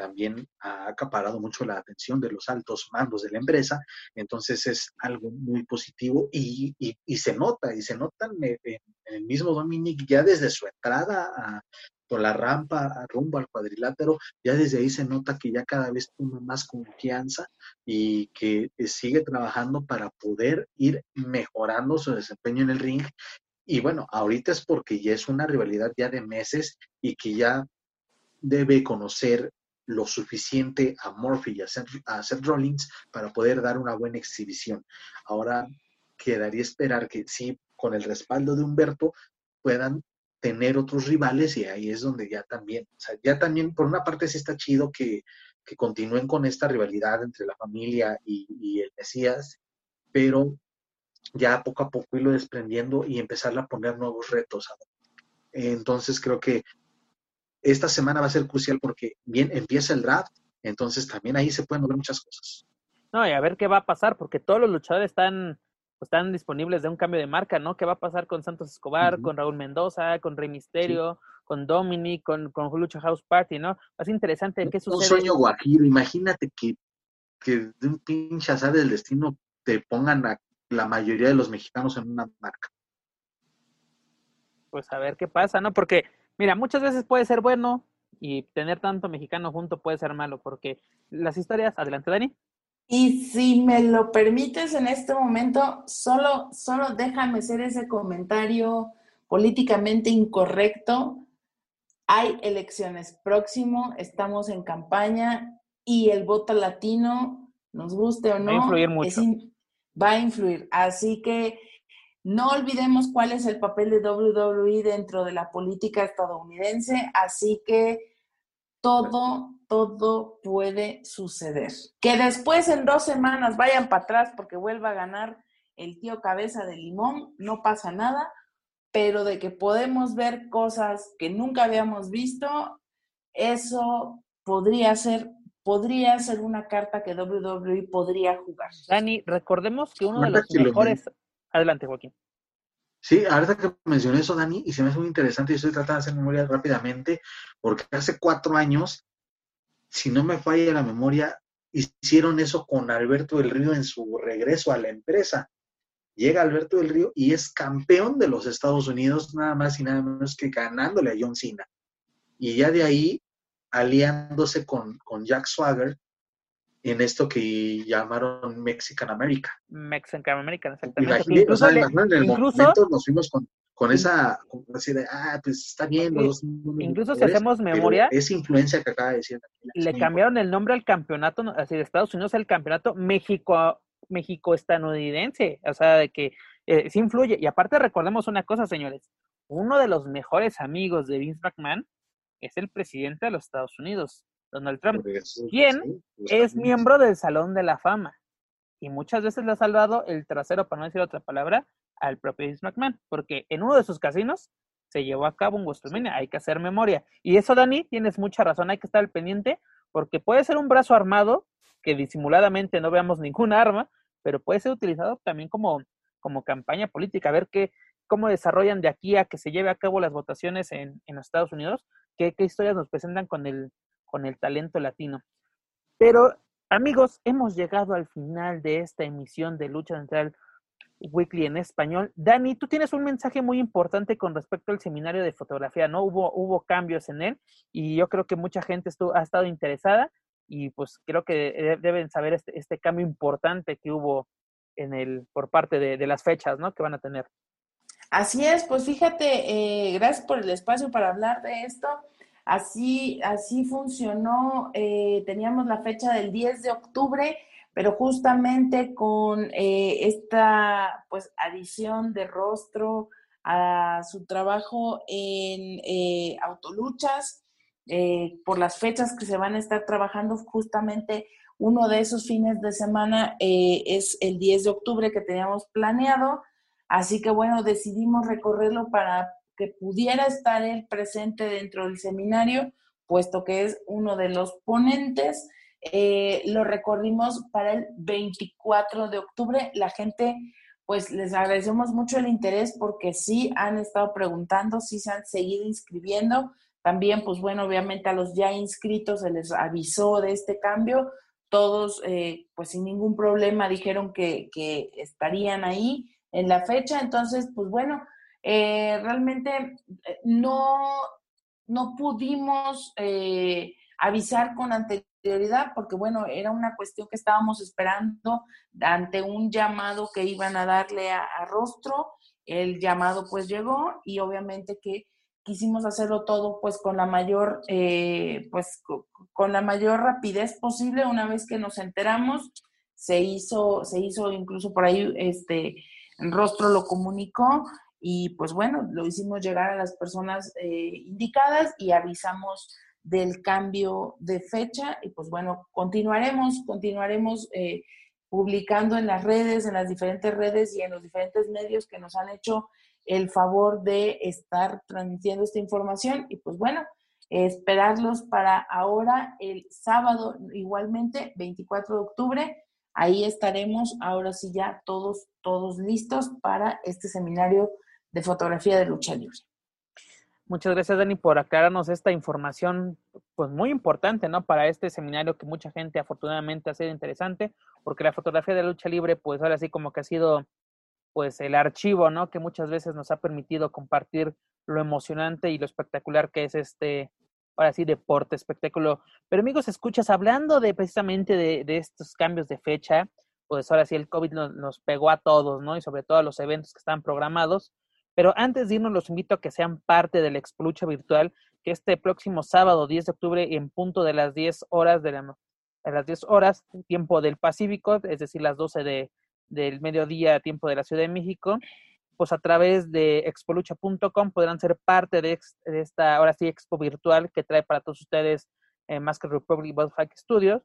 también ha acaparado mucho la atención de los altos mandos de la empresa, entonces es algo muy positivo y, se nota, y se nota en, el mismo Dominic ya desde su entrada por la rampa rumbo al cuadrilátero, ya desde ahí se nota que ya cada vez toma más confianza y que sigue trabajando para poder ir mejorando su desempeño en el ring. Y bueno, ahorita es porque ya es una rivalidad ya de meses y que ya debe conocer lo suficiente a Murphy y a Seth, Rollins para poder dar una buena exhibición. Ahora quedaría esperar que sí, con el respaldo de Humberto, puedan tener otros rivales y ahí es donde ya también, o sea, ya también por una parte sí está chido que, continúen con esta rivalidad entre la familia y, y el Mesías, pero ya poco a poco irlo desprendiendo y empezar a poner nuevos retos. Entonces creo que esta semana va a ser crucial porque bien empieza el draft, entonces también ahí se pueden ver muchas cosas. No, y a ver qué va a pasar, porque todos los luchadores están, están disponibles de un cambio de marca, ¿no? ¿Qué va a pasar con Santos Escobar, con Raúl Mendoza, con Rey Misterio, con Dominic, con, con Lucha House Party, ¿no? Es interesante qué sucede. Un sueño guajiro, imagínate que, que de un pinche azar del destino te pongan a la mayoría de los mexicanos en una marca. Pues a ver qué pasa, ¿no? Porque, mira, muchas veces puede ser bueno y tener tanto mexicano junto puede ser malo, porque las historias, adelante Dani. Y si me lo permites en este momento, solo, solo déjame hacer ese comentario políticamente incorrecto. Hay elecciones próximo, estamos en campaña y el voto latino, nos guste o no, influir mucho va a influir. Así que no olvidemos cuál es el papel de WWE dentro de la política estadounidense, así que todo, todo puede suceder. Que después en dos semanas vayan para atrás porque vuelva a ganar el tío cabeza de limón, no pasa nada, pero de que podemos ver cosas que nunca habíamos visto, eso podría ser podría ser una carta que WWE podría jugar. Dani, recordemos que uno de los mejores... Adelante, Joaquín. Sí, ahorita que mencioné eso, Dani, y se me hace muy interesante, y estoy tratando de hacer memoria rápidamente, porque hace cuatro años, si no me falla la memoria, hicieron eso con Alberto del Río en su regreso a la empresa. Llega Alberto del Río y es campeón de los Estados Unidos, nada más y nada menos que ganándole a John Cena. Y ya de ahí aliándose con, con Jack Swagger en esto que llamaron Mexican America. Mexican American, exactamente. incluso, en el momento nos fuimos con, con esa, así de, ah, pues está bien. incluso si hacemos memoria. Esa influencia que acaba de decir. Le cambiaron el nombre al campeonato, así de Estados Unidos, el campeonato México México estadounidense, o sea, de que eh, sí influye. Y aparte recordemos una cosa, señores, uno de los mejores amigos de Vince McMahon es el presidente de los Estados Unidos, Donald Trump, quien es miembro del Salón de la Fama. Y muchas veces le ha salvado el trasero, para no decir otra palabra, al propio Vince McMahon, porque en uno de sus casinos se llevó a cabo un WrestleMania, hay que hacer memoria. Y eso, Dani, tienes mucha razón, hay que estar al pendiente, porque puede ser un brazo armado, que disimuladamente no veamos ninguna arma, pero puede ser utilizado también como, como campaña política, a ver qué, cómo desarrollan de aquí a que se lleve a cabo las votaciones en, en los Estados Unidos, qué, historias nos presentan con el, con el talento latino. Pero, amigos, hemos llegado al final de esta emisión de Lucha Central Weekly en español. Dani, tú tienes un mensaje muy importante con respecto al seminario de fotografía, ¿no? Hubo, hubo cambios en él y yo creo que mucha gente estuvo, ha estado interesada y pues creo que deben saber este, este cambio importante que hubo en el, por parte de, de las fechas, ¿no? Que van a tener. Así es, pues fíjate, eh, gracias por el espacio para hablar de esto. Así, así funcionó, eh, teníamos la fecha del 10 de octubre, pero justamente con eh, esta pues adición de rostro a su trabajo en autoluchas, por las fechas que se van a estar trabajando, justamente uno de esos fines de semana es el 10 de octubre que teníamos planeado. Así que bueno, decidimos recorrerlo para que pudiera estar él presente dentro del seminario, puesto que es uno de los ponentes. Eh, lo recorrimos para el 24 de octubre. La gente, pues les agradecemos mucho el interés porque sí han estado preguntando, sí se han seguido inscribiendo. También, pues bueno, obviamente a los ya inscritos se les avisó de este cambio. Todos, eh, pues sin ningún problema, dijeron que, que, estarían ahí en la fecha. Entonces, pues bueno, eh, realmente eh, no, no pudimos avisar con anterioridad porque, bueno, era una cuestión que estábamos esperando ante un llamado que iban a darle a, a rostro. El llamado pues llegó y obviamente que quisimos hacerlo todo pues con la mayor eh, pues con la mayor rapidez posible una vez que nos enteramos se hizo se hizo incluso por ahí este rostro lo comunicó y pues bueno lo hicimos llegar a las personas eh, indicadas y avisamos del cambio de fecha y pues bueno continuaremos continuaremos eh, publicando en las redes en las diferentes redes y en los diferentes medios que nos han hecho el favor de estar transmitiendo esta información y pues bueno, esperarlos para ahora el sábado igualmente, 24 de octubre. Ahí estaremos ahora sí ya todos, todos listos para este seminario de fotografía de lucha libre. Muchas gracias, Dani, por aclararnos esta información, pues muy importante, ¿no? Para este seminario que mucha gente afortunadamente ha sido interesante, porque la fotografía de lucha libre, pues ahora sí como que ha sido pues el archivo, ¿no? Que muchas veces nos ha permitido compartir lo emocionante y lo espectacular que es este, ahora sí, deporte, espectáculo. Pero amigos, escuchas, hablando de precisamente de, de estos cambios de fecha, pues ahora sí el COVID nos, nos, pegó a todos, ¿no? Y sobre todo a los eventos que están programados. Pero antes de irnos, los invito a que sean parte del Explucha Virtual, que este próximo sábado, 10 de octubre, en punto de las 10 horas de la, a las 10 horas, tiempo del Pacífico, es decir, las 12 de, del mediodía tiempo de la Ciudad de México, pues a través de expolucha.com podrán ser parte de, esta, ahora sí, expo virtual que trae para todos ustedes eh, Masker Republic Botflag Studios,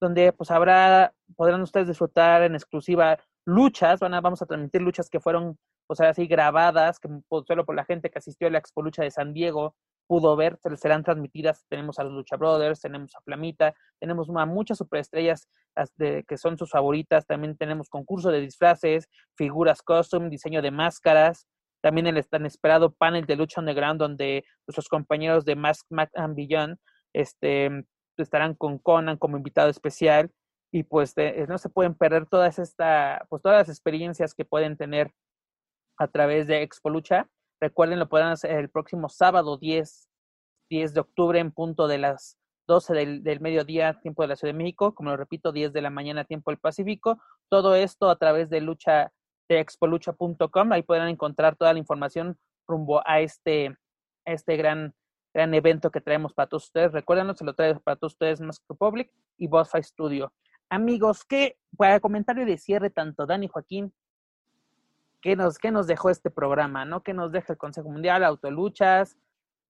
donde pues habrá, podrán ustedes disfrutar en exclusiva luchas, van a, vamos a transmitir luchas que fueron, pues así, grabadas, que pues, solo por la gente que asistió a la expo lucha de San Diego pudo ver, serán transmitidas. Tenemos a los Lucha Brothers, tenemos a Flamita, tenemos muchas superestrellas que son sus favoritas. También tenemos concurso de disfraces, figuras custom, diseño de máscaras. También el tan esperado panel de lucha underground donde nuestros compañeros de Mask Mac and Beyond este, estarán con Conan como invitado especial y pues no se pueden perder todas esta, pues todas las experiencias que pueden tener a través de Expo Lucha Recuerden, lo podrán hacer el próximo sábado 10, 10 de octubre en punto de las 12 del, del, mediodía, tiempo de la Ciudad de México, como lo repito, 10 de la mañana, tiempo del Pacífico. Todo esto a través de lucha de expolucha.com. Ahí podrán encontrar toda la información rumbo a este, este gran, gran evento que traemos para todos ustedes. Recuerden, se lo traemos para todos ustedes Mask Republic y Bossfight Studio. Amigos, que para comentario de cierre, tanto Dani Joaquín qué nos, qué nos dejó este programa, ¿no? ¿Qué nos deja el Consejo Mundial, Autoluchas,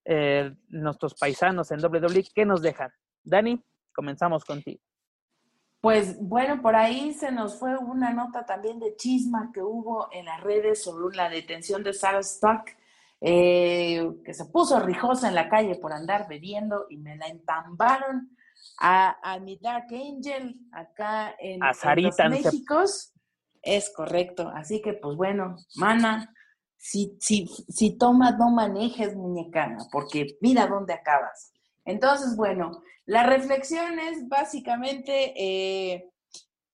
eh, nuestros paisanos en WWE? ¿Qué nos dejan? Dani, comenzamos contigo. Pues bueno, por ahí se nos fue una nota también de chisma que hubo en las redes sobre la detención de Sarah Stock, eh, que se puso rijosa en la calle por andar bebiendo y me la entambaron a, a mi Dark Angel acá en, a Sarita, en los es correcto. Así que, pues bueno, mana, si, si, si tomas, no manejes, muñecana, porque mira dónde acabas. Entonces, bueno, la reflexión es básicamente, eh,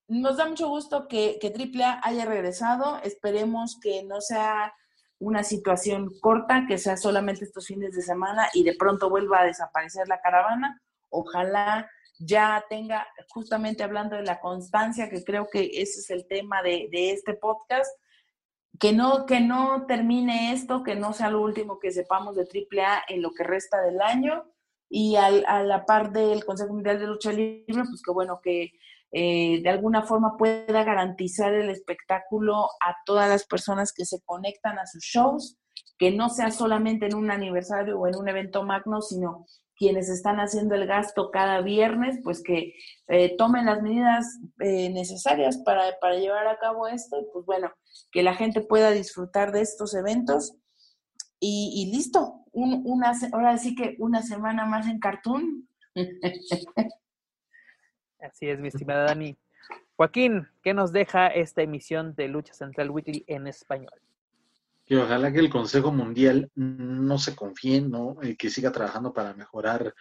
nos da mucho gusto que, que AAA haya regresado. Esperemos que no sea una situación corta, que sea solamente estos fines de semana y de pronto vuelva a desaparecer la caravana. Ojalá ya tenga, justamente hablando de la constancia, que creo que ese es el tema de, este podcast, que no, que no termine esto, que no sea lo último que sepamos de AAA en lo que resta del año. Y a la par del Consejo Mundial de Lucha Libre, pues que bueno, que eh, de alguna forma pueda garantizar el espectáculo a todas las personas que se conectan a sus shows, que no sea solamente en un aniversario o en un evento magno, sino quienes están haciendo el gasto cada viernes, pues que eh, tomen las medidas eh, necesarias para, llevar a cabo esto, y pues bueno, que la gente pueda disfrutar de estos eventos. Y, listo, una, ahora sí que una semana más en Cartoon. [laughs] Así es, mi estimada Dani. Joaquín, ¿qué nos deja esta emisión de Lucha Central Weekly en español? Que ojalá que el Consejo Mundial no se confíe, ¿no? Y que siga trabajando para mejorar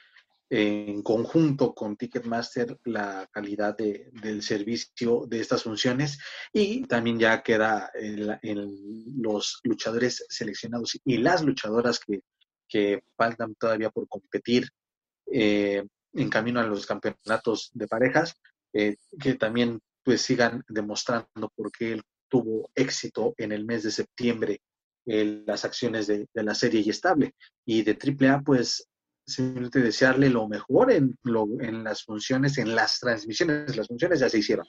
en conjunto con Ticketmaster la calidad del servicio de estas funciones y también ya queda en, los luchadores seleccionados y las luchadoras que, faltan todavía por competir eh, en camino a los campeonatos de parejas, eh, que también pues sigan demostrando por qué él tuvo éxito en el mes de septiembre en las acciones de, de, la serie y estable. Y de AAA, pues simplemente desearle lo mejor en, lo, en las funciones, en las transmisiones. Las funciones ya se hicieron.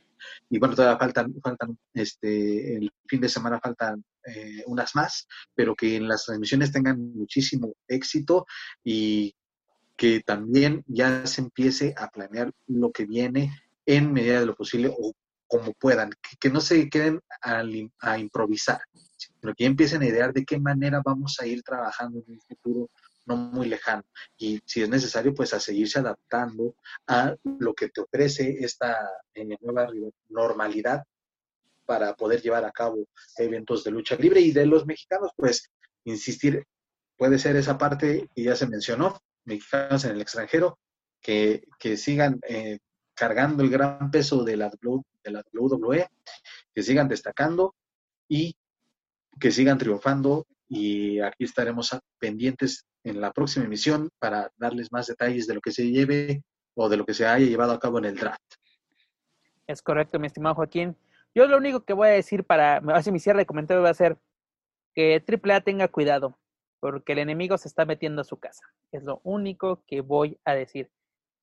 Y bueno, todavía faltan, faltan este, el fin de semana faltan eh, unas más, pero que en las transmisiones tengan muchísimo éxito y que también ya se empiece a planear lo que viene en medida de lo posible o como puedan, que, no se queden a, improvisar, sino que empiecen a idear de qué manera vamos a ir trabajando en un futuro no muy lejano. Y si es necesario, pues a seguirse adaptando a lo que te ofrece esta nueva normalidad para poder llevar a cabo eventos de lucha libre. Y de los mexicanos, pues insistir, puede ser esa parte que ya se mencionó, mexicanos en el extranjero, que, sigan eh, cargando el gran peso de la, de la WWE, que sigan destacando y que sigan triunfando y aquí estaremos pendientes en la próxima emisión para darles más detalles de lo que se lleve o de lo que se haya llevado a cabo en el draft. Es correcto, mi estimado Joaquín. Yo lo único que voy a decir para, hacer mi cierre de comentario va a ser que AAA tenga cuidado, porque el enemigo se está metiendo a su casa. Es lo único que voy a decir.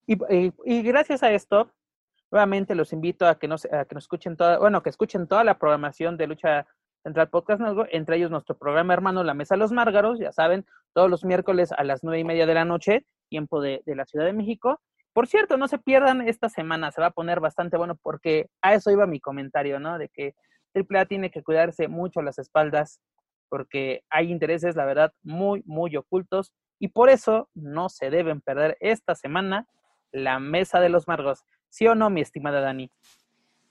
Y, y, gracias a esto, nuevamente los invito a que nos, a que escuchen toda, bueno, que escuchen toda la programación de lucha Central Podcast entre ellos nuestro programa hermano La Mesa de los Márgaros, ya saben, todos los miércoles a las nueve y media de la noche, tiempo de, la Ciudad de México. Por cierto, no se pierdan esta semana, se va a poner bastante bueno porque a eso iba mi comentario, ¿no? De que AAA tiene que cuidarse mucho las espaldas porque hay intereses, la verdad, muy, muy ocultos y por eso no se deben perder esta semana la Mesa de los Margos. ¿Sí o no, mi estimada Dani?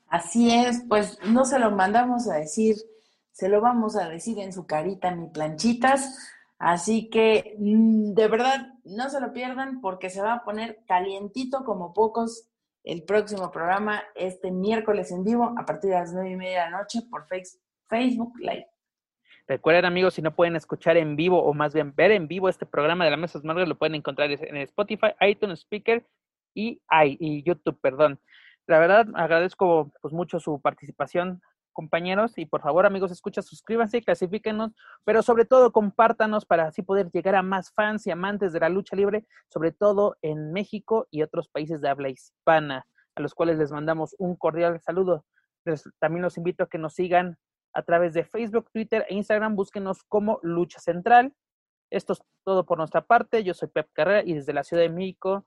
Así es, pues no se lo mandamos a decir se lo vamos a decir en su carita, mi planchitas. Así que mm, de verdad, no se lo pierdan porque se va a poner calientito como pocos el próximo programa este miércoles en vivo a partir de las nueve y media de la noche por Facebook Live. Recuerden amigos, si no pueden escuchar en vivo o más bien ver en vivo este programa de la Mesa Margaret, lo pueden encontrar en Spotify, iTunes Speaker y, y YouTube, perdón. La verdad, agradezco pues mucho su participación compañeros. Y por favor, amigos, escucha, suscríbanse, clasifíquenos, pero sobre todo compártanos para así poder llegar a más fans y amantes de la lucha libre, sobre todo en México y otros países de habla hispana, a los cuales les mandamos un cordial saludo. también los invito a que nos sigan a través de Facebook, Twitter e Instagram. Búsquenos como Lucha Central. Esto es todo por nuestra parte. Yo soy Pep Carrera y desde la Ciudad de México